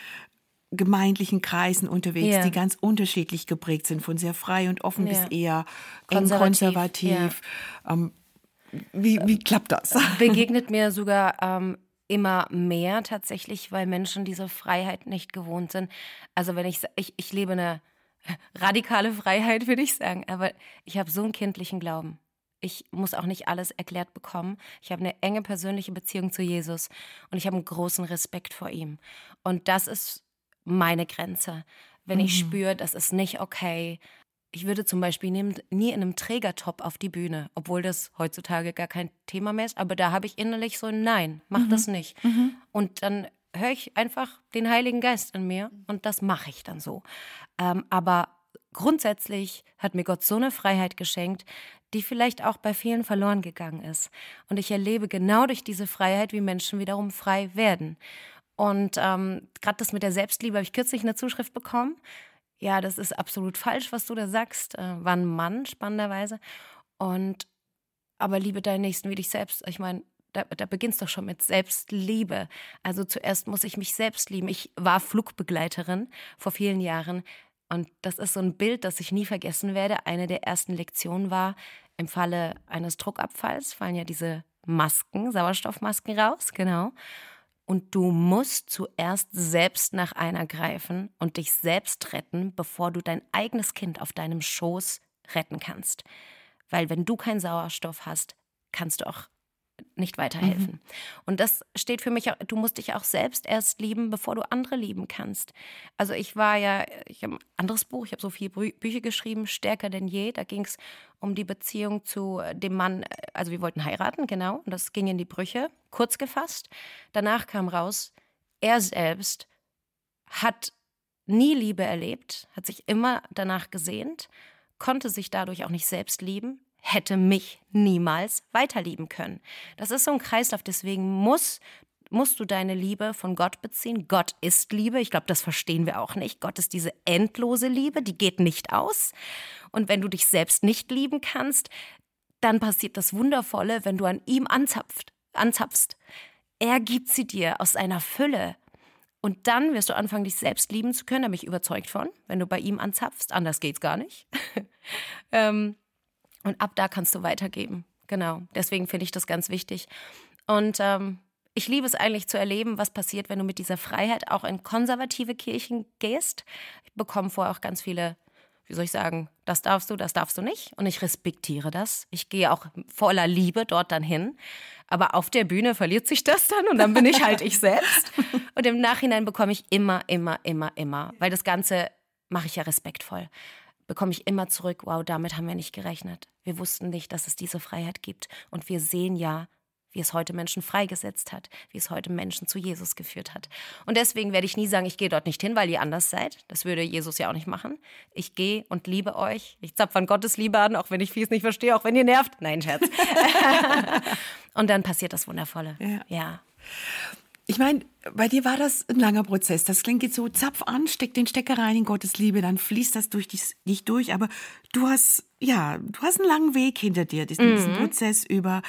gemeindlichen Kreisen unterwegs, ja. die ganz unterschiedlich geprägt sind, von sehr frei und offen ja. bis eher konservativ. konservativ. Ja. Ähm, wie, wie klappt das? Begegnet mir sogar ähm, immer mehr tatsächlich, weil Menschen diese Freiheit nicht gewohnt sind. Also wenn ich, ich, ich lebe eine radikale Freiheit, würde ich sagen, aber ich habe so einen kindlichen Glauben. Ich muss auch nicht alles erklärt bekommen. Ich habe eine enge persönliche Beziehung zu Jesus und ich habe einen großen Respekt vor ihm. Und das ist meine Grenze. Wenn mhm. ich spüre, das ist nicht okay. Ich würde zum Beispiel nie, nie in einem Trägertop auf die Bühne, obwohl das heutzutage gar kein Thema mehr ist. Aber da habe ich innerlich so ein Nein, mach mhm. das nicht. Mhm. Und dann höre ich einfach den Heiligen Geist in mir und das mache ich dann so. Ähm, aber grundsätzlich hat mir Gott so eine Freiheit geschenkt, die vielleicht auch bei vielen verloren gegangen ist. Und ich erlebe genau durch diese Freiheit, wie Menschen wiederum frei werden. Und ähm, gerade das mit der Selbstliebe habe ich kürzlich eine Zuschrift bekommen. Ja, das ist absolut falsch, was du da sagst. Äh, war ein Mann, spannenderweise. Und aber liebe deinen Nächsten wie dich selbst. Ich meine, da, da beginnt doch schon mit Selbstliebe. Also zuerst muss ich mich selbst lieben. Ich war Flugbegleiterin vor vielen Jahren. Und das ist so ein Bild, das ich nie vergessen werde. Eine der ersten Lektionen war, im Falle eines Druckabfalls fallen ja diese Masken, Sauerstoffmasken raus, genau. Und du musst zuerst selbst nach einer greifen und dich selbst retten, bevor du dein eigenes Kind auf deinem Schoß retten kannst. Weil wenn du keinen Sauerstoff hast, kannst du auch nicht weiterhelfen. Mhm. Und das steht für mich, du musst dich auch selbst erst lieben, bevor du andere lieben kannst. Also ich war ja, ich habe ein anderes Buch, ich habe so viele Bücher geschrieben, Stärker denn je. Da ging es um die Beziehung zu dem Mann, also wir wollten heiraten, genau, und das ging in die Brüche, kurz gefasst. Danach kam raus, er selbst hat nie Liebe erlebt, hat sich immer danach gesehnt, konnte sich dadurch auch nicht selbst lieben, hätte mich niemals weiterlieben können. Das ist so ein Kreislauf, deswegen muss musst du deine Liebe von Gott beziehen. Gott ist Liebe. Ich glaube, das verstehen wir auch nicht. Gott ist diese endlose Liebe, die geht nicht aus. Und wenn du dich selbst nicht lieben kannst, dann passiert das Wundervolle, wenn du an ihm anzapft, anzapfst. Er gibt sie dir aus einer Fülle. Und dann wirst du anfangen, dich selbst lieben zu können. Da bin ich überzeugt von, wenn du bei ihm anzapfst. Anders geht's gar nicht. ähm, und ab da kannst du weitergeben. Genau. Deswegen finde ich das ganz wichtig. Und ähm, ich liebe es eigentlich zu erleben, was passiert, wenn du mit dieser Freiheit auch in konservative Kirchen gehst. Ich bekomme vorher auch ganz viele, wie soll ich sagen, das darfst du, das darfst du nicht. Und ich respektiere das. Ich gehe auch voller Liebe dort dann hin. Aber auf der Bühne verliert sich das dann und dann bin ich halt ich selbst. Und im Nachhinein bekomme ich immer, immer, immer, immer, weil das Ganze mache ich ja respektvoll bekomme ich immer zurück, wow, damit haben wir nicht gerechnet. Wir wussten nicht, dass es diese Freiheit gibt. Und wir sehen ja, wie es heute Menschen freigesetzt hat, wie es heute Menschen zu Jesus geführt hat. Und deswegen werde ich nie sagen, ich gehe dort nicht hin, weil ihr anders seid. Das würde Jesus ja auch nicht machen. Ich gehe und liebe euch. Ich zapfe an Gottes Liebe an, auch wenn ich vieles nicht verstehe, auch wenn ihr nervt. Nein, Scherz. und dann passiert das Wundervolle. Ja. ja. Ich meine, bei dir war das ein langer Prozess. Das klingt jetzt so, zapf an, steck den Stecker rein in Gottes Liebe, dann fließt das durch dich, dich durch. Aber du hast, ja, du hast einen langen Weg hinter dir, diesen, Mhm. diesen Prozess über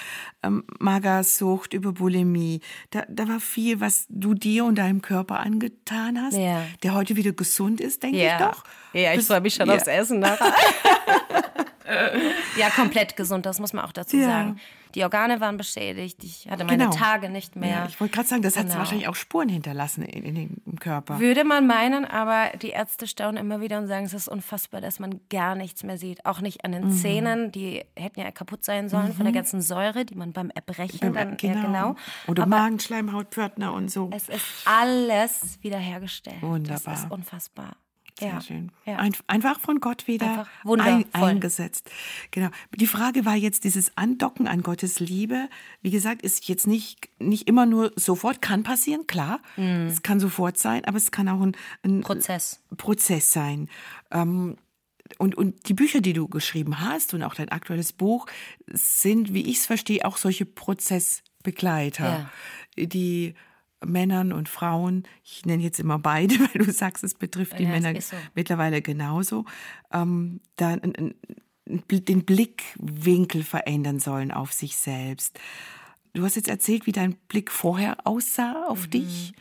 ähm, Magersucht, über Bulimie. Da, da war viel, was du dir und deinem Körper angetan hast, Ja. der heute wieder gesund ist, denke ich doch. Ja, ich freue mich schon ja. aufs Essen nachher. ja, komplett gesund, das muss man auch dazu Ja. sagen. Die Organe waren beschädigt, ich hatte meine Genau. Tage nicht mehr. Ja, ich wollte gerade sagen, das hat Genau. wahrscheinlich auch Spuren hinterlassen in, in, den- im Körper. Würde man meinen, aber die Ärzte staunen immer wieder und sagen, es ist unfassbar, dass man gar nichts mehr sieht. Auch nicht an den Mhm. Zähnen, die hätten ja kaputt sein sollen von der ganzen Säure, die man beim Erbrechen dann, genau. ja genau. Oder aber Magenschleimhaut, Pförtner und so. es ist alles wiederhergestellt. Wunderbar. Das ist unfassbar. Ja. schön. Ja. Ein, einfach von Gott wieder ein, eingesetzt. Genau. Die Frage war jetzt dieses Andocken an Gottes Liebe. Wie gesagt, ist jetzt nicht, nicht immer nur sofort, kann passieren, klar. Es kann sofort sein, aber es kann auch ein, ein Prozess. Prozess sein. Ähm, und, und die Bücher, die du geschrieben hast und auch dein aktuelles Buch, sind, wie ich es verstehe, auch solche Prozessbegleiter, die Männern und Frauen, ich nenne jetzt immer beide, weil du sagst, es betrifft die Ja, Männer so. mittlerweile genauso, ähm, da den Blickwinkel verändern sollen auf sich selbst. Du hast jetzt erzählt, wie dein Blick vorher aussah auf Mhm, dich,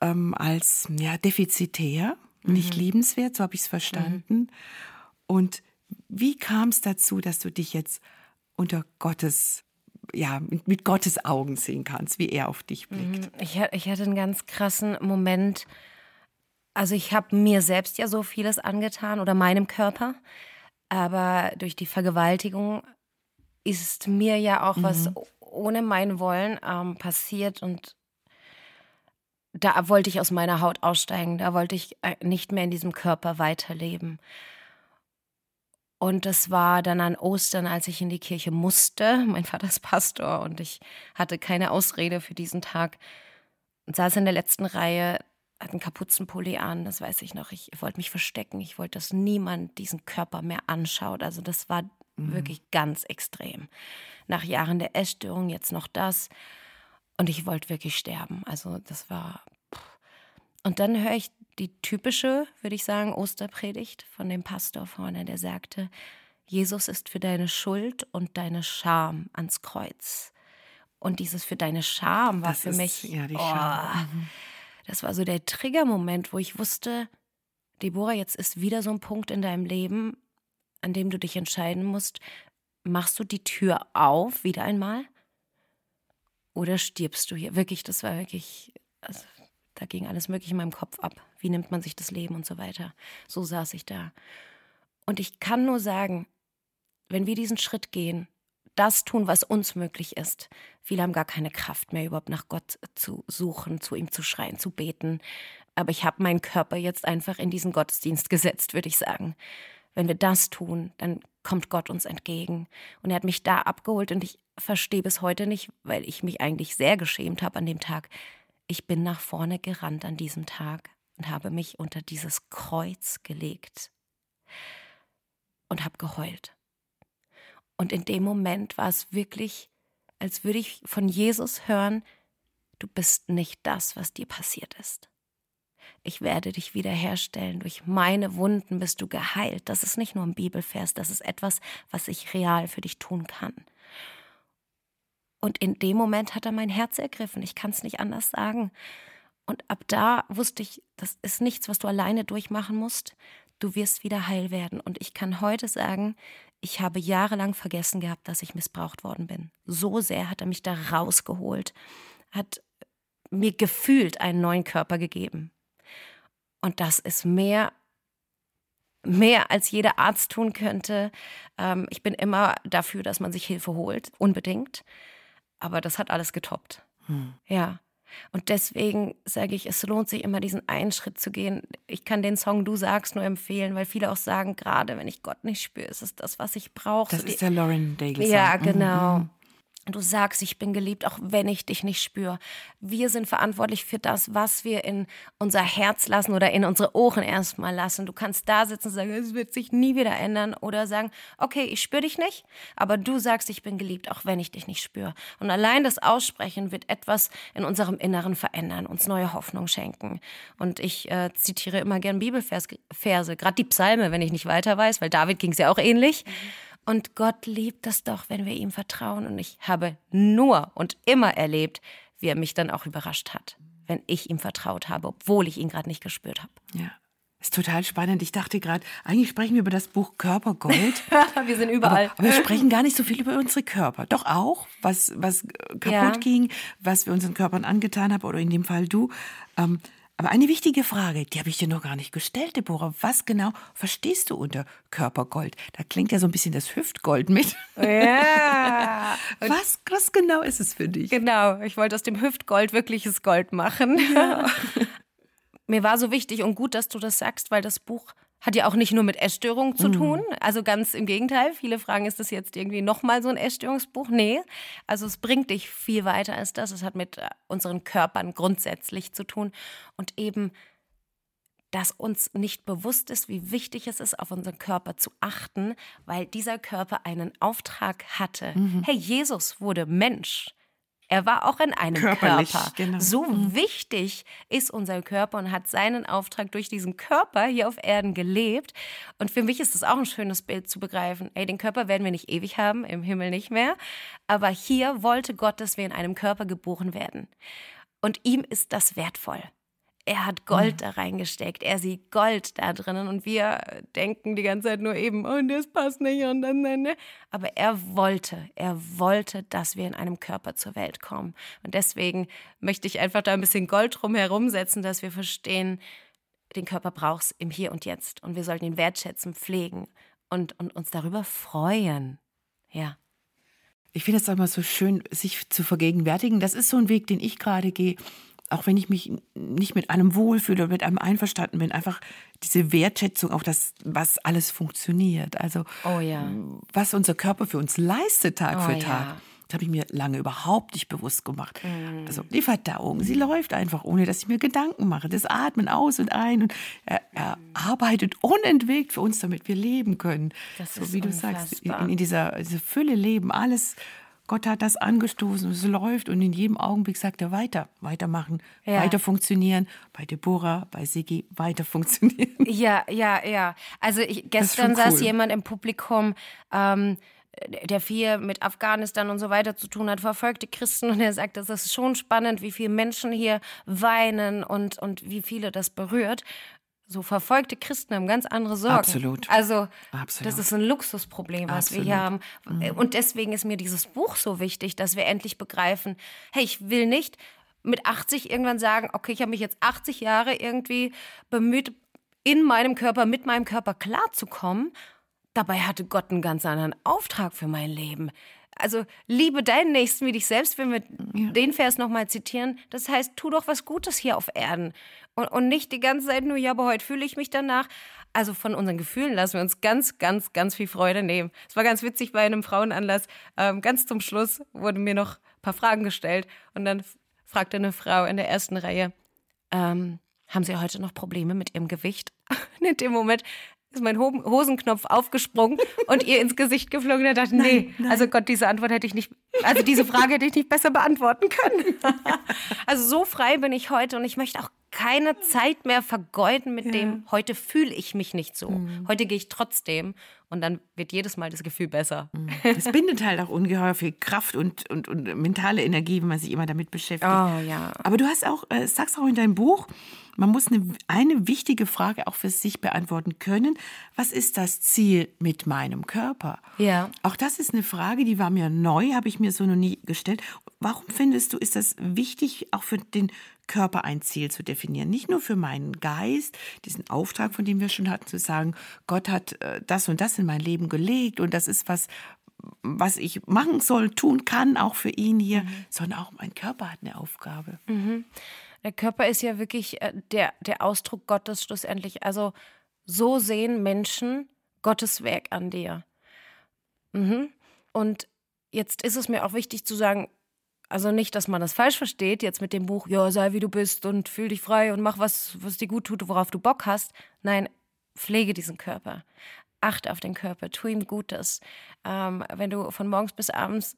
ähm, als ja, defizitär, nicht Mhm. liebenswert, so habe ich es verstanden. Und wie kam es dazu, dass du dich jetzt unter Gottes, ja, mit, mit Gottes Augen sehen kannst, wie er auf dich blickt? Ich, ha- ich hatte einen ganz krassen Moment. Also ich habe mir selbst ja so vieles angetan oder meinem Körper, aber durch die Vergewaltigung ist mir ja auch was ohne mein Wollen ähm, passiert und da wollte ich aus meiner Haut aussteigen, da wollte ich äh, nicht mehr in diesem Körper weiterleben. Und das war dann an Ostern, als ich in die Kirche musste. Mein Vater ist Pastor und ich hatte keine Ausrede für diesen Tag. Und saß in der letzten Reihe, hatte einen Kapuzenpulli an, das weiß ich noch. Ich wollte mich verstecken. Ich wollte, dass niemand diesen Körper mehr anschaut. Also das war wirklich ganz extrem. Nach Jahren der Essstörung jetzt noch das. Und ich wollte wirklich sterben. Also das war. Und dann höre ich die typische, würde ich sagen, Osterpredigt von dem Pastor vorne, der sagte, Jesus ist für deine Schuld und deine Scham ans Kreuz. Und dieses für deine Scham war Das für ist, mich, ja, die oh, das war so der Triggermoment, wo ich wusste, Deborah, jetzt ist wieder so ein Punkt in deinem Leben, an dem du dich entscheiden musst, machst du die Tür auf wieder einmal oder stirbst du hier? Wirklich, das war wirklich, also, da ging alles Mögliche in meinem Kopf ab. Wie nimmt man sich das Leben und so weiter. So saß ich da. Und ich kann nur sagen, wenn wir diesen Schritt gehen, das tun, was uns möglich ist. Viele haben gar keine Kraft mehr, überhaupt nach Gott zu suchen, zu ihm zu schreien, zu beten. Aber ich habe meinen Körper jetzt einfach in diesen Gottesdienst gesetzt, würde ich sagen. Wenn wir das tun, dann kommt Gott uns entgegen. Und er hat mich da abgeholt und ich verstehe bis heute nicht, weil ich mich eigentlich sehr geschämt habe an dem Tag. Ich bin nach vorne gerannt an diesem Tag. Und habe mich unter dieses Kreuz gelegt und habe geheult. Und in dem Moment war es wirklich, als würde ich von Jesus hören, du bist nicht das, was dir passiert ist. Ich werde dich wiederherstellen. Durch meine Wunden bist du geheilt. Das ist nicht nur ein Bibelvers, das ist etwas, was ich real für dich tun kann. Und in dem Moment hat er mein Herz ergriffen. Ich kann es nicht anders sagen. Und ab da wusste ich, das ist nichts, was du alleine durchmachen musst. Du wirst wieder heil werden. Und ich kann heute sagen, ich habe jahrelang vergessen gehabt, dass ich missbraucht worden bin. So sehr hat er mich da rausgeholt, hat mir gefühlt einen neuen Körper gegeben. Und das ist mehr, mehr als jeder Arzt tun könnte. Ähm, ich bin immer dafür, dass man sich Hilfe holt, unbedingt. Aber das hat alles getoppt. Hm. Ja. Und deswegen sage ich, es lohnt sich immer, diesen einen Schritt zu gehen. Ich kann den Song Du sagst nur empfehlen, weil viele auch sagen, gerade wenn ich Gott nicht spüre, ist es das, was ich brauche. Das ist der Lauren Daigle. Ja, genau. Mhm. Du sagst, ich bin geliebt, auch wenn ich dich nicht spüre. Wir sind verantwortlich für das, was wir in unser Herz lassen oder in unsere Ohren erstmal lassen. Du kannst da sitzen und sagen, es wird sich nie wieder ändern oder sagen, okay, ich spüre dich nicht, aber du sagst, ich bin geliebt, auch wenn ich dich nicht spüre. Und allein das Aussprechen wird etwas in unserem Inneren verändern, uns neue Hoffnung schenken. Und ich äh, zitiere immer gern Bibelverse, gerade die Psalme, wenn ich nicht weiter weiß, weil David ging es ja auch ähnlich. Mhm und Gott liebt es doch, wenn wir ihm vertrauen. Und ich habe nur und immer erlebt, wie er mich dann auch überrascht hat, wenn ich ihm vertraut habe, obwohl ich ihn gerade nicht gespürt habe. Ja. Ist total spannend. Ich dachte gerade, eigentlich sprechen wir über das Buch Körpergold. wir sind überall. Aber, aber, wir sprechen gar nicht so viel über unsere Körper. Doch auch, was, was kaputt ja. ging, was wir unseren Körpern angetan haben, oder in dem Fall du. Ähm, aber eine wichtige Frage, die habe ich dir noch gar nicht gestellt, Deborah. Was genau verstehst du unter Körpergold? Da klingt ja so ein bisschen das Hüftgold mit. Ja. was, was genau ist es für dich? Genau, ich wollte aus dem Hüftgold wirkliches Gold machen. Ja. Mir war so wichtig und gut, dass du das sagst, weil das Buch hat ja auch nicht nur mit Essstörungen zu mhm. tun. Also ganz im Gegenteil. Viele fragen, ist das jetzt irgendwie nochmal so ein Essstörungsbuch? Nee. Also es bringt dich viel weiter als das. Es hat mit äh, unseren Körpern grundsätzlich zu tun. Und eben, dass uns nicht bewusst ist, wie wichtig es ist, auf unseren Körper zu achten, weil dieser Körper einen Auftrag hatte. Mhm. Hey, Jesus wurde Mensch. Er war auch in einem Körperlich, Körper. Genau. So mhm. wichtig ist unser Körper und hat seinen Auftrag durch diesen Körper hier auf Erden gelebt. Und für mich ist das auch ein schönes Bild zu begreifen. Ey, den Körper werden wir nicht ewig haben, im Himmel nicht mehr. Aber hier wollte Gott, dass wir in einem Körper geboren werden. Und ihm ist das wertvoll. Er hat Gold mhm. da reingesteckt. Er sieht Gold da drinnen. Und wir denken die ganze Zeit nur eben, oh, das passt nicht und dann, dann, ne. Aber er wollte, er wollte, dass wir in einem Körper zur Welt kommen. Und deswegen möchte ich einfach da ein bisschen Gold drum herumsetzen, dass wir verstehen, den Körper braucht es im Hier und Jetzt. Und wir sollten ihn wertschätzen, pflegen und, und uns darüber freuen. Ja. Ich finde es auch mal so schön, sich zu vergegenwärtigen. Das ist so ein Weg, den ich gerade gehe auch wenn ich mich nicht mit einem wohlfühle oder mit einem einverstanden bin, einfach diese Wertschätzung auf das, was alles funktioniert. Also, oh ja. was unser Körper für uns leistet Tag oh für Tag. Ja. Das habe ich mir lange überhaupt nicht bewusst gemacht. Mm. Also die Verdauung, sie läuft einfach, ohne dass ich mir Gedanken mache. Das Atmen aus und ein und er, er arbeitet unentwegt für uns, damit wir leben können. Das so wie du sagst, in, in dieser, dieser Fülle leben, alles Gott hat das angestoßen, es läuft und in jedem Augenblick sagt er weiter, weitermachen, ja. weiter funktionieren. Bei Deborah, bei Sigi, weiter funktionieren. Ja, ja, ja. Also ich, gestern saß cool. jemand im Publikum, ähm, der viel mit Afghanistan und so weiter zu tun hat, verfolgte Christen und er sagt, es ist schon spannend, wie viele Menschen hier weinen und, und wie viele das berührt so verfolgte Christen haben ganz andere Sorgen. Absolut. Also Absolut. das ist ein Luxusproblem, was Absolut. wir hier haben. Mhm. Und deswegen ist mir dieses Buch so wichtig, dass wir endlich begreifen, hey, ich will nicht mit 80 irgendwann sagen, okay, ich habe mich jetzt 80 Jahre irgendwie bemüht, in meinem Körper, mit meinem Körper klarzukommen. Dabei hatte Gott einen ganz anderen Auftrag für mein Leben. Also liebe deinen Nächsten wie dich selbst, wenn wir ja. den Vers nochmal zitieren. Das heißt, tu doch was Gutes hier auf Erden. Und, und nicht die ganze Zeit nur, ja, aber heute fühle ich mich danach. Also von unseren Gefühlen lassen wir uns ganz, ganz, ganz viel Freude nehmen. Es war ganz witzig bei einem Frauenanlass. Ähm, ganz zum Schluss wurden mir noch ein paar Fragen gestellt. Und dann fragte eine Frau in der ersten Reihe, ähm, haben Sie heute noch Probleme mit Ihrem Gewicht? In dem Moment ist mein Hosenknopf aufgesprungen und ihr ins Gesicht geflogen. Da dachte, nee, nein. also Gott, diese Antwort hätte ich nicht, also diese Frage hätte ich nicht besser beantworten können. also so frei bin ich heute und ich möchte auch keine Zeit mehr vergeuden mit ja. dem, heute fühle ich mich nicht so. Mhm. Heute gehe ich trotzdem und dann wird jedes Mal das Gefühl besser. Mhm. Es bindet halt auch ungeheuer viel Kraft und, und, und mentale Energie, wenn man sich immer damit beschäftigt. Oh, ja. Aber du hast auch, äh, sagst auch in deinem Buch, man muss eine, eine wichtige Frage auch für sich beantworten können. Was ist das Ziel mit meinem Körper? Ja. Auch das ist eine Frage, die war mir neu, habe ich mir so noch nie gestellt. Warum findest du, ist das wichtig, auch für den Körper ein Ziel zu definieren? Nicht nur für meinen Geist, diesen Auftrag, von dem wir schon hatten, zu sagen, Gott hat äh, das und das in mein Leben gelegt und das ist was, was ich machen soll, tun kann, auch für ihn hier, mhm. sondern auch mein Körper hat eine Aufgabe. Mhm. Der Körper ist ja wirklich äh, der, der Ausdruck Gottes schlussendlich. Also so sehen Menschen Gottes Werk an dir. Mhm. Und jetzt ist es mir auch wichtig zu sagen, also nicht, dass man das falsch versteht, jetzt mit dem Buch, ja, sei wie du bist und fühl dich frei und mach was, was dir gut tut, worauf du Bock hast. Nein, pflege diesen Körper. Achte auf den Körper, tu ihm Gutes. Ähm, wenn du von morgens bis abends,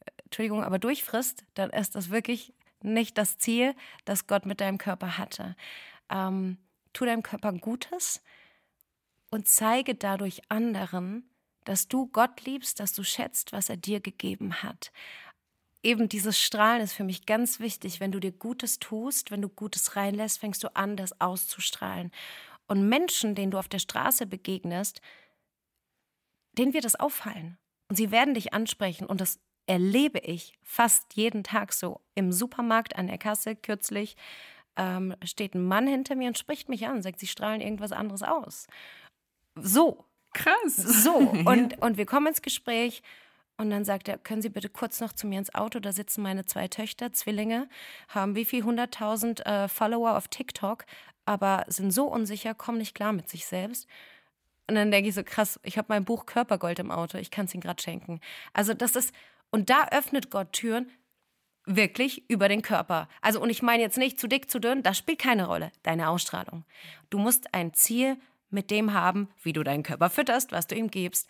äh, Entschuldigung, aber durchfrisst, dann ist das wirklich nicht das Ziel, das Gott mit deinem Körper hatte. Ähm, tu deinem Körper Gutes und zeige dadurch anderen, dass du Gott liebst, dass du schätzt, was er dir gegeben hat eben dieses Strahlen ist für mich ganz wichtig. Wenn du dir Gutes tust, wenn du Gutes reinlässt, fängst du an, das auszustrahlen. Und Menschen, denen du auf der Straße begegnest, denen wird das auffallen. Und sie werden dich ansprechen. Und das erlebe ich fast jeden Tag so. Im Supermarkt an der Kasse kürzlich ähm, steht ein Mann hinter mir und spricht mich an, sagt, sie strahlen irgendwas anderes aus. So. Krass. So. Und, und wir kommen ins Gespräch und dann sagt er, können Sie bitte kurz noch zu mir ins Auto? Da sitzen meine zwei Töchter, Zwillinge, haben wie viel hunderttausend äh, Follower auf TikTok, aber sind so unsicher, kommen nicht klar mit sich selbst. Und dann denke ich so, krass, ich habe mein Buch Körpergold im Auto, ich kann es Ihnen gerade schenken. Also das ist, und da öffnet Gott Türen wirklich über den Körper. Also, und ich meine jetzt nicht zu dick, zu dünn, das spielt keine Rolle, deine Ausstrahlung. Du musst ein Ziel mit dem haben, wie du deinen Körper fütterst, was du ihm gibst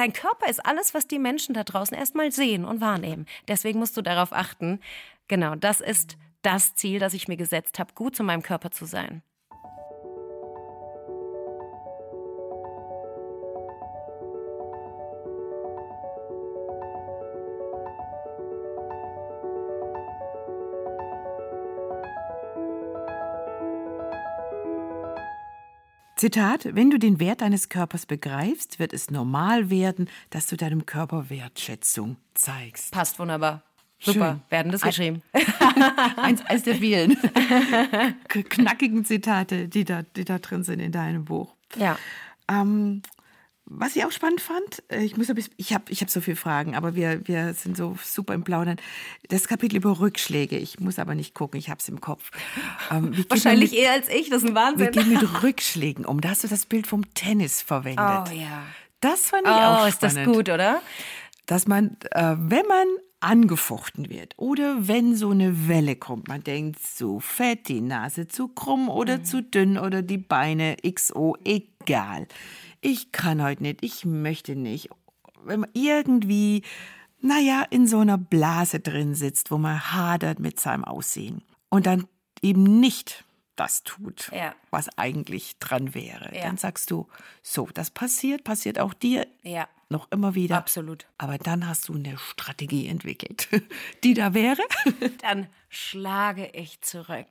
dein Körper ist alles, was die Menschen da draußen erstmal sehen und wahrnehmen. Deswegen musst du darauf achten. Genau, das ist das Ziel, das ich mir gesetzt habe, gut zu meinem Körper zu sein. Zitat, wenn du den Wert deines Körpers begreifst, wird es normal werden, dass du deinem Körper Wertschätzung zeigst. Passt wunderbar. Super, Schön. werden das geschrieben. eins, eins der vielen knackigen Zitate, die da, die da drin sind in deinem Buch. Ja. Ähm, was ich auch spannend fand, äh, ich muss ich habe ich hab so viele Fragen, aber wir, wir sind so super im Plaudern. Das Kapitel über Rückschläge, ich muss aber nicht gucken, ich habe es im Kopf. Ähm, Wahrscheinlich mit, eher als ich, das ist ein Wahnsinn. Wir gehen mit Rückschlägen um. Da hast du das Bild vom Tennis verwendet. Oh ja. Das fand ich oh, auch spannend. ist das gut, oder? Dass man, äh, wenn man angefochten wird oder wenn so eine Welle kommt, man denkt zu fett, die Nase zu krumm oder mhm. zu dünn oder die Beine XO, egal ich kann heute nicht, ich möchte nicht. Wenn man irgendwie, naja, in so einer Blase drin sitzt, wo man hadert mit seinem Aussehen und dann eben nicht das tut, ja. was eigentlich dran wäre. Ja. Dann sagst du, so, das passiert, passiert auch dir ja. noch immer wieder. Absolut. Aber dann hast du eine Strategie entwickelt, die da wäre. Dann schlage ich zurück.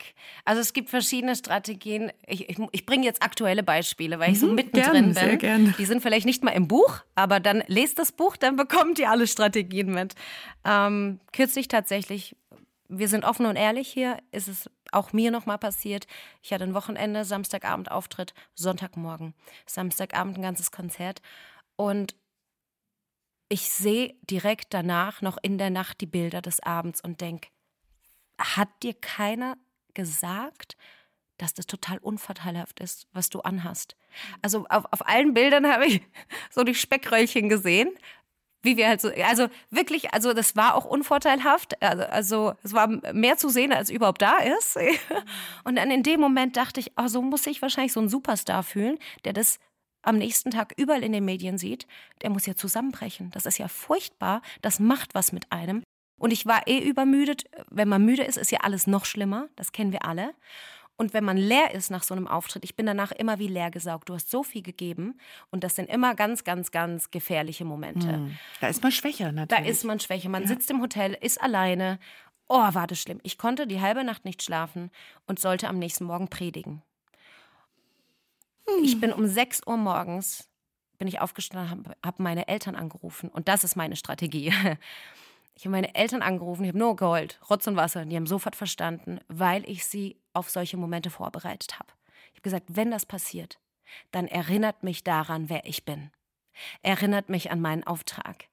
Also es gibt verschiedene Strategien. Ich, ich, ich bringe jetzt aktuelle Beispiele, weil ich so mhm, mittendrin gern, bin. Gern. Die sind vielleicht nicht mal im Buch, aber dann lest das Buch, dann bekommt ihr alle Strategien mit. Ähm, kürzlich tatsächlich wir sind offen und ehrlich hier, ist es auch mir nochmal passiert. Ich hatte ein Wochenende, Samstagabend Auftritt, Sonntagmorgen, Samstagabend ein ganzes Konzert. Und ich sehe direkt danach noch in der Nacht die Bilder des Abends und denke, hat dir keiner gesagt, dass das total unvorteilhaft ist, was du anhast? Also auf, auf allen Bildern habe ich so die Speckröllchen gesehen, wie wir halt so, also wirklich, also das war auch unvorteilhaft, also, also es war mehr zu sehen, als überhaupt da ist. Und dann in dem Moment dachte ich, oh, so muss sich wahrscheinlich so ein Superstar fühlen, der das am nächsten Tag überall in den Medien sieht, der muss ja zusammenbrechen. Das ist ja furchtbar, das macht was mit einem. Und ich war eh übermüdet. Wenn man müde ist, ist ja alles noch schlimmer, das kennen wir alle. Und wenn man leer ist nach so einem Auftritt, ich bin danach immer wie leer gesaugt. Du hast so viel gegeben und das sind immer ganz, ganz, ganz gefährliche Momente. Hm. Da ist man schwächer natürlich. Da ist man schwächer. Man ja. sitzt im Hotel, ist alleine. Oh, war das schlimm. Ich konnte die halbe Nacht nicht schlafen und sollte am nächsten Morgen predigen. Hm. Ich bin um 6 Uhr morgens bin ich aufgestanden, habe hab meine Eltern angerufen und das ist meine Strategie. Ich habe meine Eltern angerufen, ich habe nur geheult, Rotz und Wasser. Und die haben sofort verstanden, weil ich sie auf solche Momente vorbereitet habe. Ich habe gesagt, wenn das passiert, dann erinnert mich daran, wer ich bin. Erinnert mich an meinen Auftrag.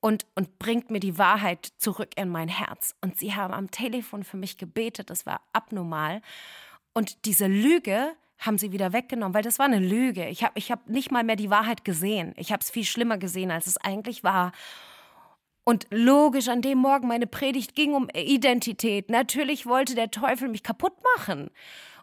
Und, und bringt mir die Wahrheit zurück in mein Herz. Und sie haben am Telefon für mich gebetet, das war abnormal. Und diese Lüge haben sie wieder weggenommen, weil das war eine Lüge. Ich habe ich hab nicht mal mehr die Wahrheit gesehen. Ich habe es viel schlimmer gesehen, als es eigentlich war. Und logisch, an dem Morgen meine Predigt ging um Identität. Natürlich wollte der Teufel mich kaputt machen.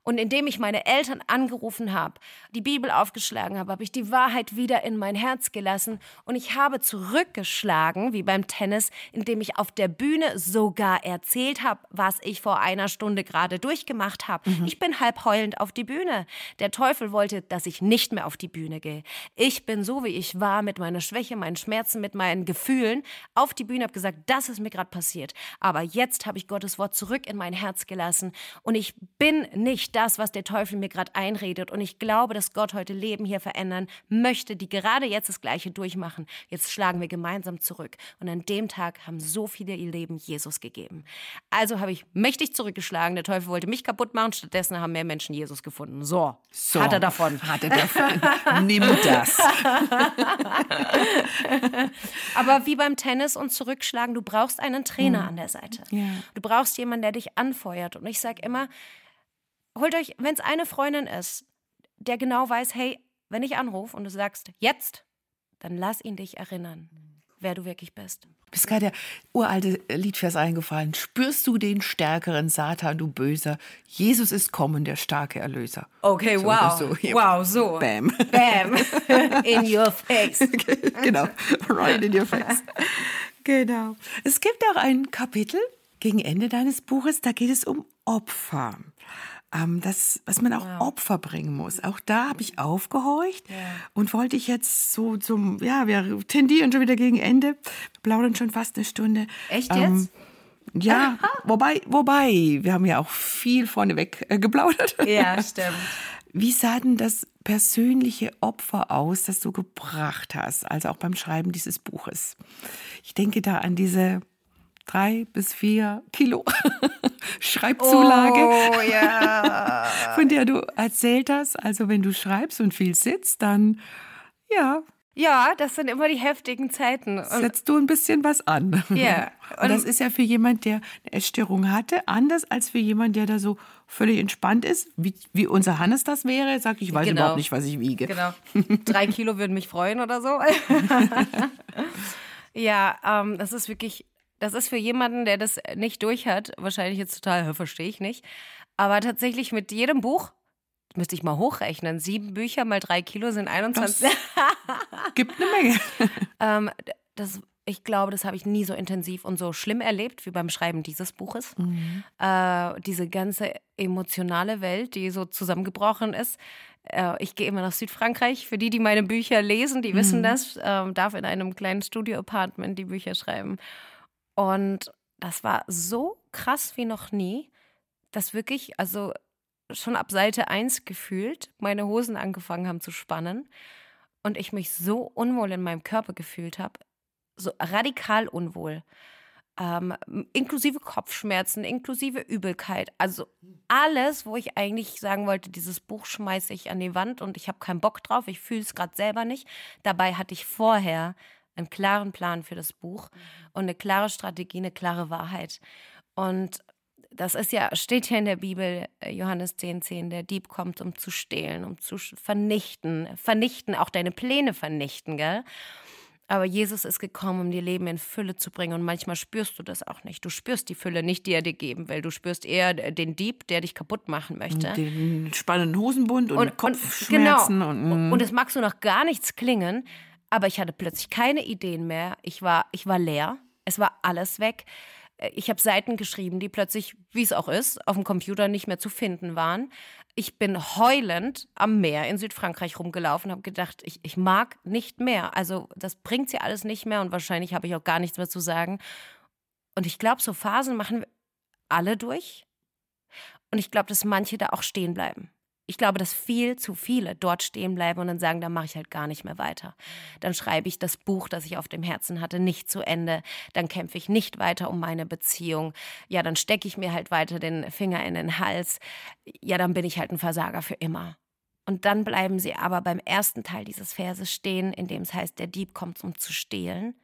Und indem ich meine Eltern angerufen habe, die Bibel aufgeschlagen habe, habe ich die Wahrheit wieder in mein Herz gelassen und ich habe zurückgeschlagen, wie beim Tennis, indem ich auf der Bühne sogar erzählt habe, was ich vor einer Stunde gerade durchgemacht habe. Mhm. Ich bin halb heulend auf die Bühne. Der Teufel wollte, dass ich nicht mehr auf die Bühne gehe. Ich bin so, wie ich war, mit meiner Schwäche, meinen Schmerzen, mit meinen Gefühlen auf die Bühne, habe gesagt, das ist mir gerade passiert. Aber jetzt habe ich Gottes Wort zurück in mein Herz gelassen und ich bin nicht das, was der Teufel mir gerade einredet. Und ich glaube, dass Gott heute Leben hier verändern möchte, die gerade jetzt das Gleiche durchmachen. Jetzt schlagen wir gemeinsam zurück. Und an dem Tag haben so viele ihr Leben Jesus gegeben. Also habe ich mächtig zurückgeschlagen. Der Teufel wollte mich kaputt machen. Stattdessen haben mehr Menschen Jesus gefunden. So, so hat er davon. Hat er davon. Nimm das. Aber wie beim Tennis und Zurückschlagen, du brauchst einen Trainer mhm. an der Seite. Ja. Du brauchst jemanden, der dich anfeuert. Und ich sage immer, holt euch, wenn es eine Freundin ist, der genau weiß, hey, wenn ich anrufe und du sagst, jetzt, dann lass ihn dich erinnern, wer du wirklich bist. Mir ist gerade der uralte Liedvers eingefallen. Spürst du den stärkeren Satan, du Böser? Jesus ist kommen, der starke Erlöser. Okay, so, wow. So. Wow, so. Bam. Bam. In your face. genau. Right in your face. Genau. Es gibt auch ein Kapitel gegen Ende deines Buches, da geht es um Opfer ähm, das, was man auch wow. Opfer bringen muss. Auch da habe ich aufgehorcht ja. und wollte ich jetzt so zum, ja, wir tendieren schon wieder gegen Ende, wir plaudern schon fast eine Stunde. Echt ähm, jetzt? Ja, wobei, wobei, wir haben ja auch viel vorneweg äh, geplaudert. Ja, stimmt. Wie sah denn das persönliche Opfer aus, das du gebracht hast, also auch beim Schreiben dieses Buches? Ich denke da an diese drei bis vier Kilo Schreibzulage, oh, ja. von der du erzählt hast. Also wenn du schreibst und viel sitzt, dann ja. Ja, das sind immer die heftigen Zeiten. Und Setzt du ein bisschen was an. Ja. Und, und das ist ja für jemand, der eine Essstörung hatte, anders als für jemand, der da so völlig entspannt ist, wie, wie unser Hannes das wäre. Sag ich, weiß genau. überhaupt nicht, was ich wiege. Genau. Drei Kilo würden mich freuen oder so. ja, ähm, das ist wirklich das ist für jemanden, der das nicht durch hat, wahrscheinlich jetzt total, verstehe ich nicht. Aber tatsächlich mit jedem Buch, müsste ich mal hochrechnen, sieben Bücher mal drei Kilo sind 21. Das gibt eine Menge. ähm, das, ich glaube, das habe ich nie so intensiv und so schlimm erlebt wie beim Schreiben dieses Buches. Mhm. Äh, diese ganze emotionale Welt, die so zusammengebrochen ist. Äh, ich gehe immer nach Südfrankreich. Für die, die meine Bücher lesen, die wissen mhm. das. Äh, darf in einem kleinen Studio-Apartment die Bücher schreiben. Und das war so krass wie noch nie, dass wirklich, also schon ab Seite 1 gefühlt, meine Hosen angefangen haben zu spannen und ich mich so unwohl in meinem Körper gefühlt habe, so radikal unwohl. Ähm, inklusive Kopfschmerzen, inklusive Übelkeit. Also alles, wo ich eigentlich sagen wollte, dieses Buch schmeiße ich an die Wand und ich habe keinen Bock drauf, ich fühle es gerade selber nicht. Dabei hatte ich vorher einen klaren Plan für das Buch mhm. und eine klare Strategie, eine klare Wahrheit. Und das ist ja, steht ja in der Bibel, äh, Johannes 10, 10, der Dieb kommt, um zu stehlen, um zu vernichten, vernichten, auch deine Pläne vernichten, gell? Aber Jesus ist gekommen, um dir Leben in Fülle zu bringen. Und manchmal spürst du das auch nicht. Du spürst die Fülle nicht, die er dir geben will. Du spürst eher den Dieb, der dich kaputt machen möchte. Und den spannenden Hosenbund und, und Kopfschmerzen. Genau. Und, und, und es mag so noch gar nichts klingen, aber ich hatte plötzlich keine Ideen mehr. Ich war, ich war leer. Es war alles weg. Ich habe Seiten geschrieben, die plötzlich, wie es auch ist, auf dem Computer nicht mehr zu finden waren. Ich bin heulend am Meer in Südfrankreich rumgelaufen, habe gedacht, ich, ich mag nicht mehr. Also das bringt sie alles nicht mehr und wahrscheinlich habe ich auch gar nichts mehr zu sagen. Und ich glaube, so Phasen machen wir alle durch. Und ich glaube, dass manche da auch stehen bleiben ich glaube, dass viel zu viele dort stehen bleiben und dann sagen, da mache ich halt gar nicht mehr weiter. Dann schreibe ich das Buch, das ich auf dem Herzen hatte, nicht zu Ende. Dann kämpfe ich nicht weiter um meine Beziehung. Ja, dann stecke ich mir halt weiter den Finger in den Hals. Ja, dann bin ich halt ein Versager für immer. Und dann bleiben sie aber beim ersten Teil dieses Verses stehen, in dem es heißt, der Dieb kommt, um zu stehlen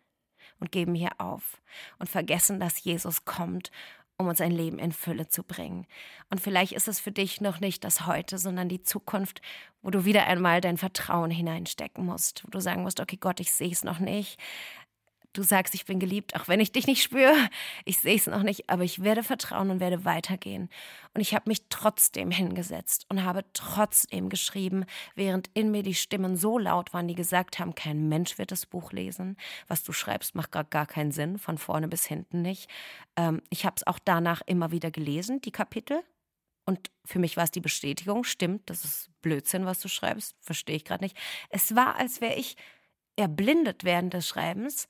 und geben hier auf und vergessen, dass Jesus kommt um uns ein Leben in Fülle zu bringen. Und vielleicht ist es für dich noch nicht das Heute, sondern die Zukunft, wo du wieder einmal dein Vertrauen hineinstecken musst, wo du sagen musst, okay Gott, ich sehe es noch nicht, Du sagst, ich bin geliebt, auch wenn ich dich nicht spüre. Ich sehe es noch nicht, aber ich werde vertrauen und werde weitergehen. Und ich habe mich trotzdem hingesetzt und habe trotzdem geschrieben, während in mir die Stimmen so laut waren, die gesagt haben, kein Mensch wird das Buch lesen. Was du schreibst, macht gar, gar keinen Sinn, von vorne bis hinten nicht. Ähm, ich habe es auch danach immer wieder gelesen, die Kapitel. Und für mich war es die Bestätigung, stimmt, das ist Blödsinn, was du schreibst, verstehe ich gerade nicht. Es war, als wäre ich erblindet während des Schreibens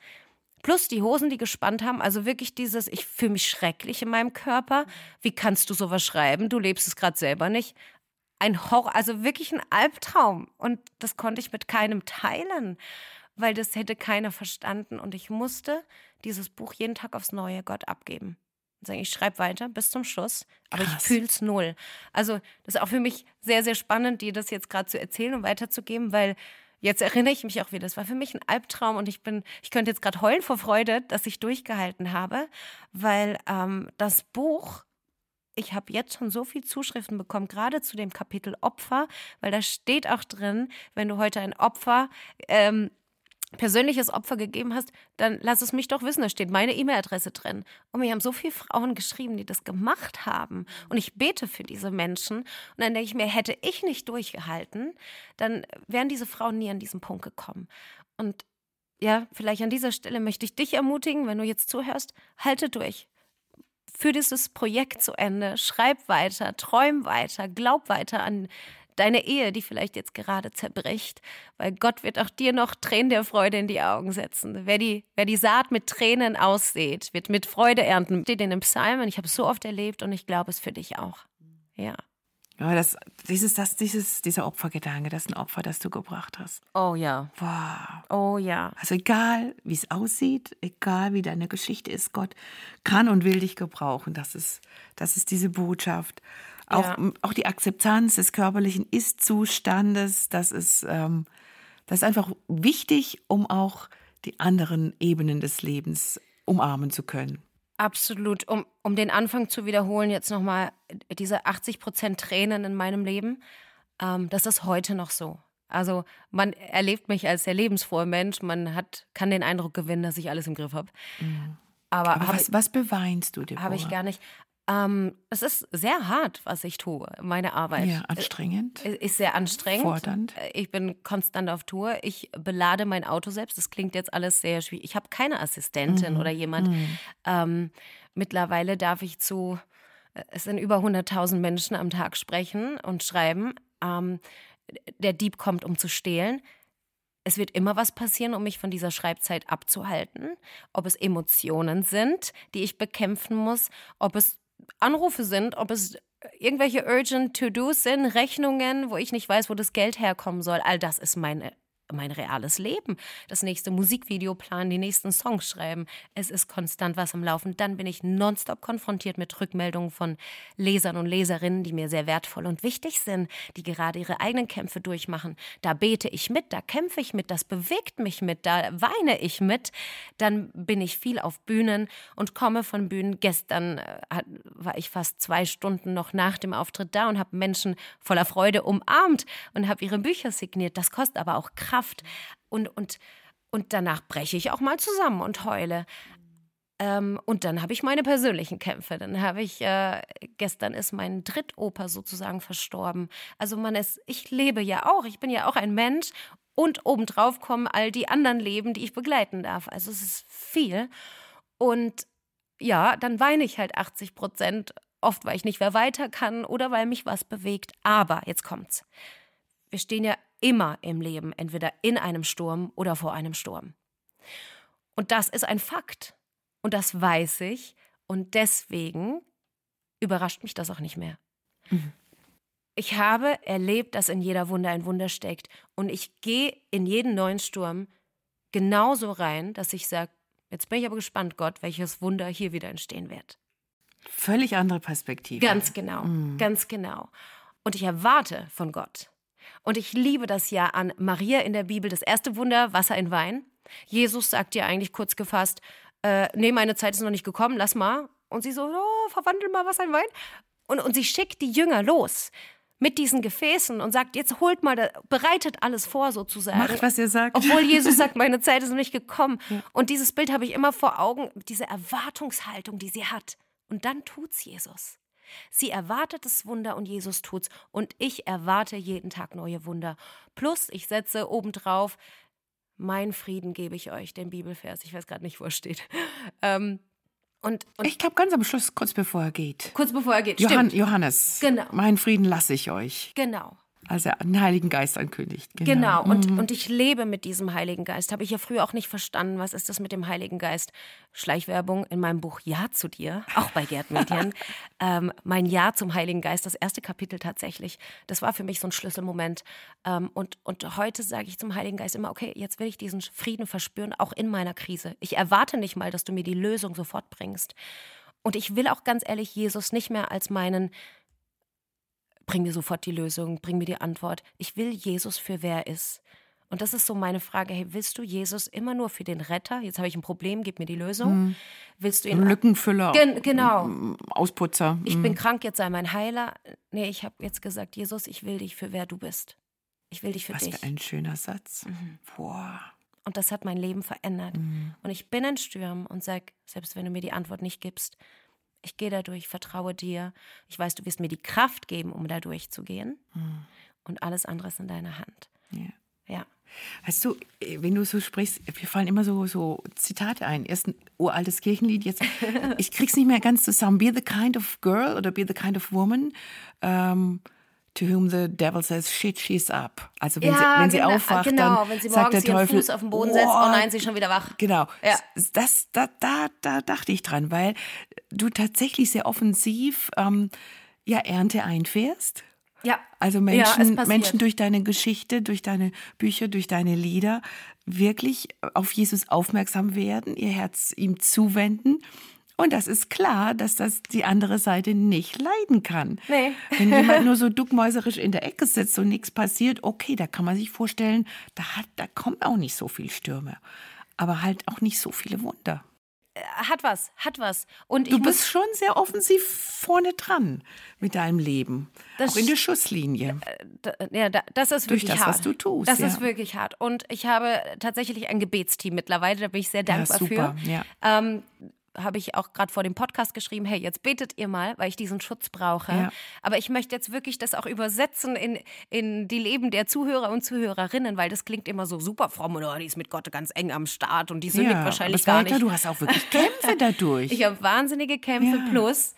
Plus die Hosen, die gespannt haben. Also wirklich dieses, ich fühle mich schrecklich in meinem Körper. Wie kannst du sowas schreiben? Du lebst es gerade selber nicht. Ein Horror, also wirklich ein Albtraum. Und das konnte ich mit keinem teilen, weil das hätte keiner verstanden. Und ich musste dieses Buch jeden Tag aufs Neue Gott abgeben. Und sagen, ich schreibe weiter bis zum Schluss, aber Krass. ich fühle es null. Also das ist auch für mich sehr, sehr spannend, dir das jetzt gerade zu erzählen und weiterzugeben, weil Jetzt erinnere ich mich auch wieder, das war für mich ein Albtraum und ich bin, ich könnte jetzt gerade heulen vor Freude, dass ich durchgehalten habe, weil ähm, das Buch ich habe jetzt schon so viel Zuschriften bekommen, gerade zu dem Kapitel Opfer, weil da steht auch drin, wenn du heute ein Opfer ähm, persönliches Opfer gegeben hast, dann lass es mich doch wissen. Da steht meine E-Mail-Adresse drin. Und mir haben so viele Frauen geschrieben, die das gemacht haben. Und ich bete für diese Menschen. Und dann denke ich mir, hätte ich nicht durchgehalten, dann wären diese Frauen nie an diesen Punkt gekommen. Und ja, vielleicht an dieser Stelle möchte ich dich ermutigen, wenn du jetzt zuhörst, halte durch. Führ dieses Projekt zu Ende, schreib weiter, träum weiter, glaub weiter an deine Ehe, die vielleicht jetzt gerade zerbricht, weil Gott wird auch dir noch Tränen der Freude in die Augen setzen. Wer die, wer die Saat mit Tränen aussät, wird mit Freude ernten. Steht in den Psalmen, ich habe es so oft erlebt und ich glaube es für dich auch. Ja. Ja, das, dieses, das, dieses, dieser Opfergedanke, das ist ein Opfer, das du gebracht hast. Oh ja. Wow. Oh ja. Also egal, wie es aussieht, egal wie deine Geschichte ist, Gott kann und will dich gebrauchen. Das ist, das ist diese Botschaft. Auch, ja. auch die Akzeptanz des körperlichen Ist-Zustandes, das ist, ähm, das ist einfach wichtig, um auch die anderen Ebenen des Lebens umarmen zu können. Absolut. Um, um den Anfang zu wiederholen, jetzt nochmal diese 80 Prozent Tränen in meinem Leben, ähm, das ist heute noch so. Also man erlebt mich als sehr lebensfroher Mensch, man hat, kann den Eindruck gewinnen, dass ich alles im Griff habe. Mhm. Aber, Aber was, was beweinst du dir? Habe ich gar nicht. Ähm, es ist sehr hart, was ich tue, meine Arbeit. Ja, anstrengend. Ist sehr anstrengend. Fordernd. Äh, ich bin konstant auf Tour. Ich belade mein Auto selbst. Das klingt jetzt alles sehr schwierig. Ich habe keine Assistentin mhm. oder jemand. Mhm. Ähm, mittlerweile darf ich zu, äh, es sind über 100.000 Menschen am Tag sprechen und schreiben. Ähm, der Dieb kommt, um zu stehlen es wird immer was passieren, um mich von dieser Schreibzeit abzuhalten. Ob es Emotionen sind, die ich bekämpfen muss, ob es Anrufe sind, ob es irgendwelche urgent To-Dos sind, Rechnungen, wo ich nicht weiß, wo das Geld herkommen soll. All das ist meine mein reales Leben. Das nächste Musikvideo planen, die nächsten Songs schreiben. Es ist konstant was am Laufen. Dann bin ich nonstop konfrontiert mit Rückmeldungen von Lesern und Leserinnen, die mir sehr wertvoll und wichtig sind, die gerade ihre eigenen Kämpfe durchmachen. Da bete ich mit, da kämpfe ich mit, das bewegt mich mit, da weine ich mit. Dann bin ich viel auf Bühnen und komme von Bühnen. Gestern äh, war ich fast zwei Stunden noch nach dem Auftritt da und habe Menschen voller Freude umarmt und habe ihre Bücher signiert. Das kostet aber auch Kraft. Kraft. Und, und, Und danach breche ich auch mal zusammen und heule. Ähm, und dann habe ich meine persönlichen Kämpfe. Dann habe ich, äh, gestern ist mein Drittoper sozusagen verstorben. Also man ist, ich lebe ja auch, ich bin ja auch ein Mensch und obendrauf kommen all die anderen Leben, die ich begleiten darf. Also es ist viel. Und ja, dann weine ich halt 80 Prozent. Oft, weil ich nicht mehr weiter kann oder weil mich was bewegt. Aber jetzt kommt's. Wir stehen ja immer im Leben, entweder in einem Sturm oder vor einem Sturm. Und das ist ein Fakt. Und das weiß ich. Und deswegen überrascht mich das auch nicht mehr. Mhm. Ich habe erlebt, dass in jeder Wunder ein Wunder steckt. Und ich gehe in jeden neuen Sturm genauso rein, dass ich sage, jetzt bin ich aber gespannt, Gott, welches Wunder hier wieder entstehen wird. Völlig andere Perspektive. Ganz genau, mhm. ganz genau. Und ich erwarte von Gott. Und ich liebe das ja an Maria in der Bibel, das erste Wunder, Wasser in Wein. Jesus sagt ja eigentlich kurz gefasst, äh, nee, meine Zeit ist noch nicht gekommen, lass mal. Und sie so, oh, verwandel mal Wasser in Wein. Und, und sie schickt die Jünger los mit diesen Gefäßen und sagt, jetzt holt mal, bereitet alles vor sozusagen. Macht, was ihr sagt. Obwohl Jesus sagt, meine Zeit ist noch nicht gekommen. Und dieses Bild habe ich immer vor Augen, diese Erwartungshaltung, die sie hat. Und dann tut's Jesus. Sie erwartet das Wunder und Jesus tut's. Und ich erwarte jeden Tag neue Wunder. Plus, ich setze obendrauf, mein Frieden gebe ich euch, den Bibelvers. Ich weiß gerade nicht, wo er steht. Ähm, und, und ich glaube, ganz am Schluss, kurz bevor er geht. Kurz bevor er geht, Johann, Johannes. Genau. Meinen Frieden lasse ich euch. Genau als er den Heiligen Geist ankündigt. Genau, genau. Und, mhm. und ich lebe mit diesem Heiligen Geist. Habe ich ja früher auch nicht verstanden, was ist das mit dem Heiligen Geist? Schleichwerbung in meinem Buch Ja zu dir, auch bei Gerd Medien. ähm, mein Ja zum Heiligen Geist, das erste Kapitel tatsächlich, das war für mich so ein Schlüsselmoment. Ähm, und, und heute sage ich zum Heiligen Geist immer, okay, jetzt will ich diesen Frieden verspüren, auch in meiner Krise. Ich erwarte nicht mal, dass du mir die Lösung sofort bringst. Und ich will auch ganz ehrlich Jesus nicht mehr als meinen bring mir sofort die Lösung, bring mir die Antwort. Ich will Jesus für wer er ist. Und das ist so meine Frage, hey, willst du Jesus immer nur für den Retter? Jetzt habe ich ein Problem, gib mir die Lösung. Hm. Willst du ihn Lückenfüller? Gen genau. Ausputzer. Ich bin hm. krank, jetzt sei mein Heiler. Nee, ich habe jetzt gesagt, Jesus, ich will dich für wer du bist. Ich will dich für Was dich. Was für ein schöner Satz. Mhm. Boah. Und das hat mein Leben verändert. Mhm. Und ich bin in Stürmen und sage, selbst wenn du mir die Antwort nicht gibst, ich gehe da durch, vertraue dir. Ich weiß, du wirst mir die Kraft geben, um da durchzugehen. Mhm. Und alles andere ist in deiner Hand. Ja. ja. Weißt du, wenn du so sprichst, mir fallen immer so, so Zitate ein. Erst ein uraltes Kirchenlied, jetzt, ich krieg's nicht mehr ganz zusammen. Be the kind of girl oder be the kind of woman. Ähm, to whom the devil says, shit, she's up. Also wenn, ja, sie, wenn genau, sie aufwacht, genau, dann wenn sie sagt der Teufel, Fuß auf den Boden setzt, oh nein, sie ist schon wieder wach. Genau. Ja. Das, da, da, da dachte ich dran, weil du tatsächlich sehr offensiv ähm, ja Ernte einfährst. Ja. Also Menschen, ja, Menschen durch deine Geschichte, durch deine Bücher, durch deine Lieder wirklich auf Jesus aufmerksam werden, ihr Herz ihm zuwenden und das ist klar, dass das die andere Seite nicht leiden kann. Nee. Wenn jemand nur so duckmäuserisch in der Ecke sitzt und nichts passiert, okay, da kann man sich vorstellen, da, hat, da kommen auch nicht so viele Stürme. Aber halt auch nicht so viele Wunder. Äh, hat was, hat was. Und du bist schon sehr offensiv vorne dran mit deinem Leben. Das auch in der Schusslinie. Äh, ja, das ist wirklich Durch das, hart. was du tust. Das ja. ist wirklich hart. Und ich habe tatsächlich ein Gebetsteam mittlerweile, da bin ich sehr dankbar ja, super. für. Ja. Ähm, habe ich auch gerade vor dem Podcast geschrieben, hey, jetzt betet ihr mal, weil ich diesen Schutz brauche. Ja. Aber ich möchte jetzt wirklich das auch übersetzen in, in die Leben der Zuhörer und Zuhörerinnen, weil das klingt immer so super fromm oder die ist mit Gott ganz eng am Start und die sündigt ja, wahrscheinlich gar nicht. Du hast auch wirklich Kämpfe dadurch. Ich habe wahnsinnige Kämpfe ja. plus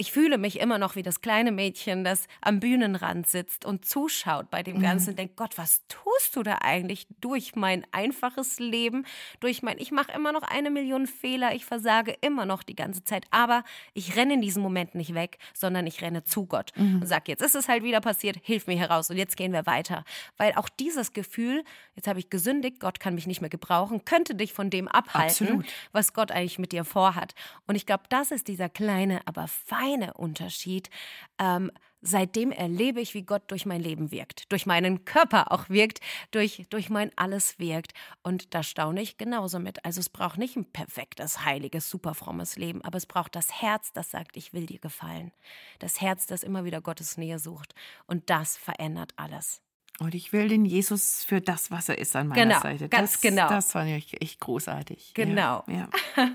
ich fühle mich immer noch wie das kleine Mädchen, das am Bühnenrand sitzt und zuschaut bei dem. Ganzen mhm. und denkt, Gott, was tust du da eigentlich durch mein einfaches Leben, durch mein, ich mache immer noch eine Million Fehler, ich versage immer noch die ganze Zeit, aber ich renne in diesem Moment nicht weg, sondern ich renne zu Gott mhm. und sage, jetzt ist es halt wieder passiert, hilf mir heraus und jetzt gehen wir weiter. Weil auch dieses Gefühl, jetzt habe ich gesündigt, Gott kann mich nicht mehr gebrauchen, könnte dich von dem abhalten, Absolut. was Gott eigentlich mit dir vorhat. Und ich glaube, das ist dieser kleine, aber feine kleine Unterschied. Ähm, seitdem erlebe ich, wie Gott durch mein Leben wirkt, durch meinen Körper auch wirkt, durch, durch mein Alles wirkt. Und da staune ich genauso mit. Also es braucht nicht ein perfektes, heiliges, superfrommes Leben, aber es braucht das Herz, das sagt, ich will dir gefallen. Das Herz, das immer wieder Gottes Nähe sucht. Und das verändert alles. Und ich will den Jesus für das, was er ist, an meiner Genau, Seite. ganz das, genau. Das fand ich echt großartig. Genau. Ja, ja.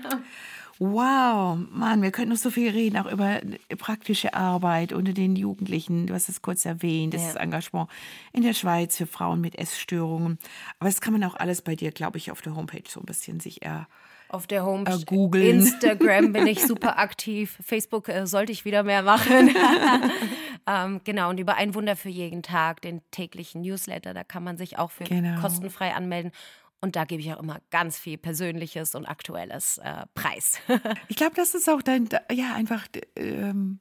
Wow, Mann, wir könnten noch so viel reden, auch über praktische Arbeit unter den Jugendlichen. Du hast es kurz erwähnt, das Ja. Engagement in der Schweiz für Frauen mit Essstörungen. Aber das kann man auch alles bei dir, glaube ich, auf der Homepage so ein bisschen sich er. Auf der Homepage. Äh, googeln. Instagram bin ich super aktiv. Facebook äh, sollte ich wieder mehr machen. ähm, genau, und über ein Wunder für jeden Tag, den täglichen Newsletter, da kann man sich auch für Genau. kostenfrei anmelden. Und da gebe ich auch immer ganz viel Persönliches und Aktuelles äh, preis. Ich glaube, das ist auch dein, ja, einfach ähm,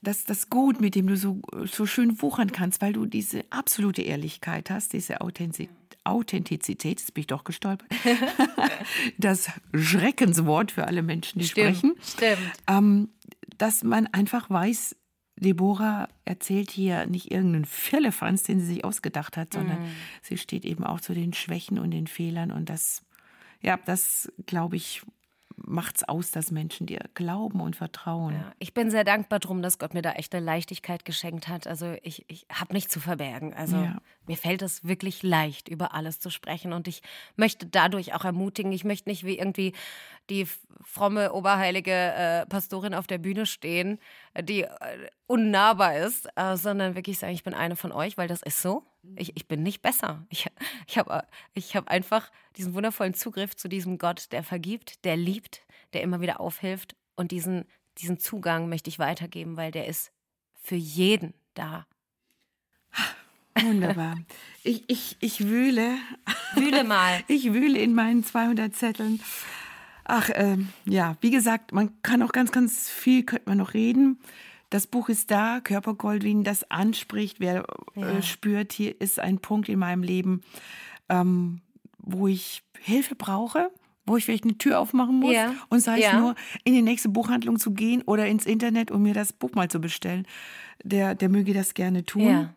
das, das Gut, mit dem du so, so schön wuchern kannst, weil du diese absolute Ehrlichkeit hast, diese Authentiz Authentizität, jetzt bin ich doch gestolpert, das Schreckenswort für alle Menschen, die sprechen. stimmt. Ähm, dass man einfach weiß, Deborah erzählt hier nicht irgendeinen Firlefanz, den sie sich ausgedacht hat, sondern Mhm. sie steht eben auch zu den Schwächen und den Fehlern und das, ja, das glaube ich, macht's aus, dass Menschen dir glauben und vertrauen. Ja, ich bin sehr dankbar drum, dass Gott mir da echt eine Leichtigkeit geschenkt hat. Also ich, ich habe nichts zu verbergen. Also Ja. mir fällt es wirklich leicht, über alles zu sprechen. Und ich möchte dadurch auch ermutigen. Ich möchte nicht wie irgendwie die fromme, oberheilige äh, Pastorin auf der Bühne stehen, äh, die äh, unnahbar ist, äh, sondern wirklich sagen, ich bin eine von euch, weil das ist so. Ich, ich bin nicht besser. Ich, ich habe ich hab einfach diesen wundervollen Zugriff zu diesem Gott, der vergibt, der liebt, der immer wieder aufhilft. Und diesen, diesen Zugang möchte ich weitergeben, weil der ist für jeden da. Wunderbar. Ich, ich, ich wühle, Wühle mal. ich wühle in meinen 200 Zetteln. Ach, ähm, ja, wie gesagt, man kann auch ganz, ganz viel, könnte man noch reden. Das Buch ist da, Körpergold, wie ihn das anspricht. Wer äh, spürt, hier ist ein Punkt in meinem Leben, ähm, wo ich Hilfe brauche, wo ich vielleicht eine Tür aufmachen muss Ja. und sei es Ja. nur, in die nächste Buchhandlung zu gehen oder ins Internet, um mir das Buch mal zu bestellen. Der, der möge das gerne tun. Ja.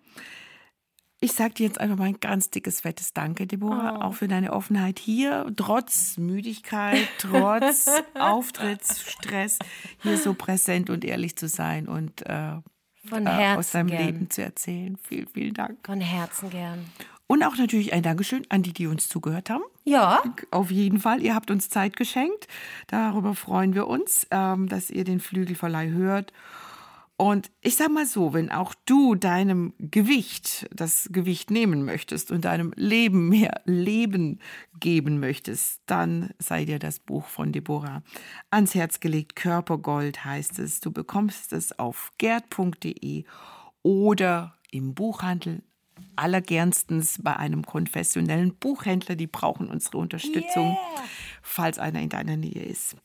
Ich sage dir jetzt einfach mal ein ganz dickes, fettes Danke, Deborah, Oh. auch für deine Offenheit hier, trotz Müdigkeit, trotz Auftrittsstress, hier so präsent und ehrlich zu sein und äh, Von äh, aus deinem gern. Leben zu erzählen. Vielen, vielen Dank. Von Herzen gern. Und auch natürlich ein Dankeschön an die, die uns zugehört haben. Ja. Auf jeden Fall, ihr habt uns Zeit geschenkt. Darüber freuen wir uns, ähm, dass ihr den Flügelverleih hört. Und ich sag mal so, wenn auch du deinem Gewicht das Gewicht nehmen möchtest und deinem Leben mehr Leben geben möchtest, dann sei dir das Buch von Deborah ans Herz gelegt. Körpergold heißt es. Du bekommst es auf gerd.de oder im Buchhandel allergernstens bei einem konfessionellen Buchhändler. Die brauchen unsere Unterstützung, falls einer in deiner Nähe ist.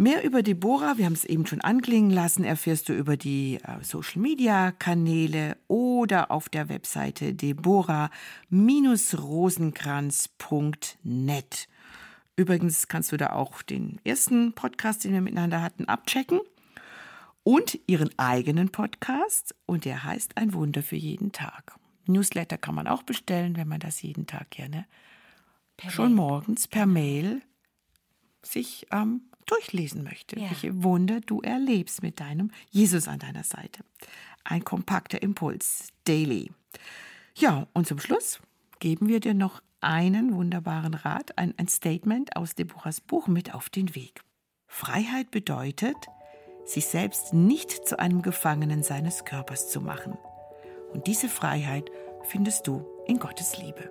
Mehr über Deborah, wir haben es eben schon anklingen lassen, erfährst du über die äh, Social-Media-Kanäle oder auf der Webseite deborah-rosenkranz.net. Übrigens kannst du da auch den ersten Podcast, den wir miteinander hatten, abchecken und ihren eigenen Podcast und der heißt Ein Wunder für jeden Tag. Newsletter kann man auch bestellen, wenn man das jeden Tag gerne schon morgens per Mail sich ähm, durchlesen möchte, Ja. welche Wunder du erlebst mit deinem Jesus an deiner Seite. Ein kompakter Impuls, daily. Ja, und zum Schluss geben wir dir noch einen wunderbaren Rat, ein, ein Statement aus Deborahs Buch mit auf den Weg. Freiheit bedeutet, sich selbst nicht zu einem Gefangenen seines Körpers zu machen. Und diese Freiheit findest du in Gottes Liebe.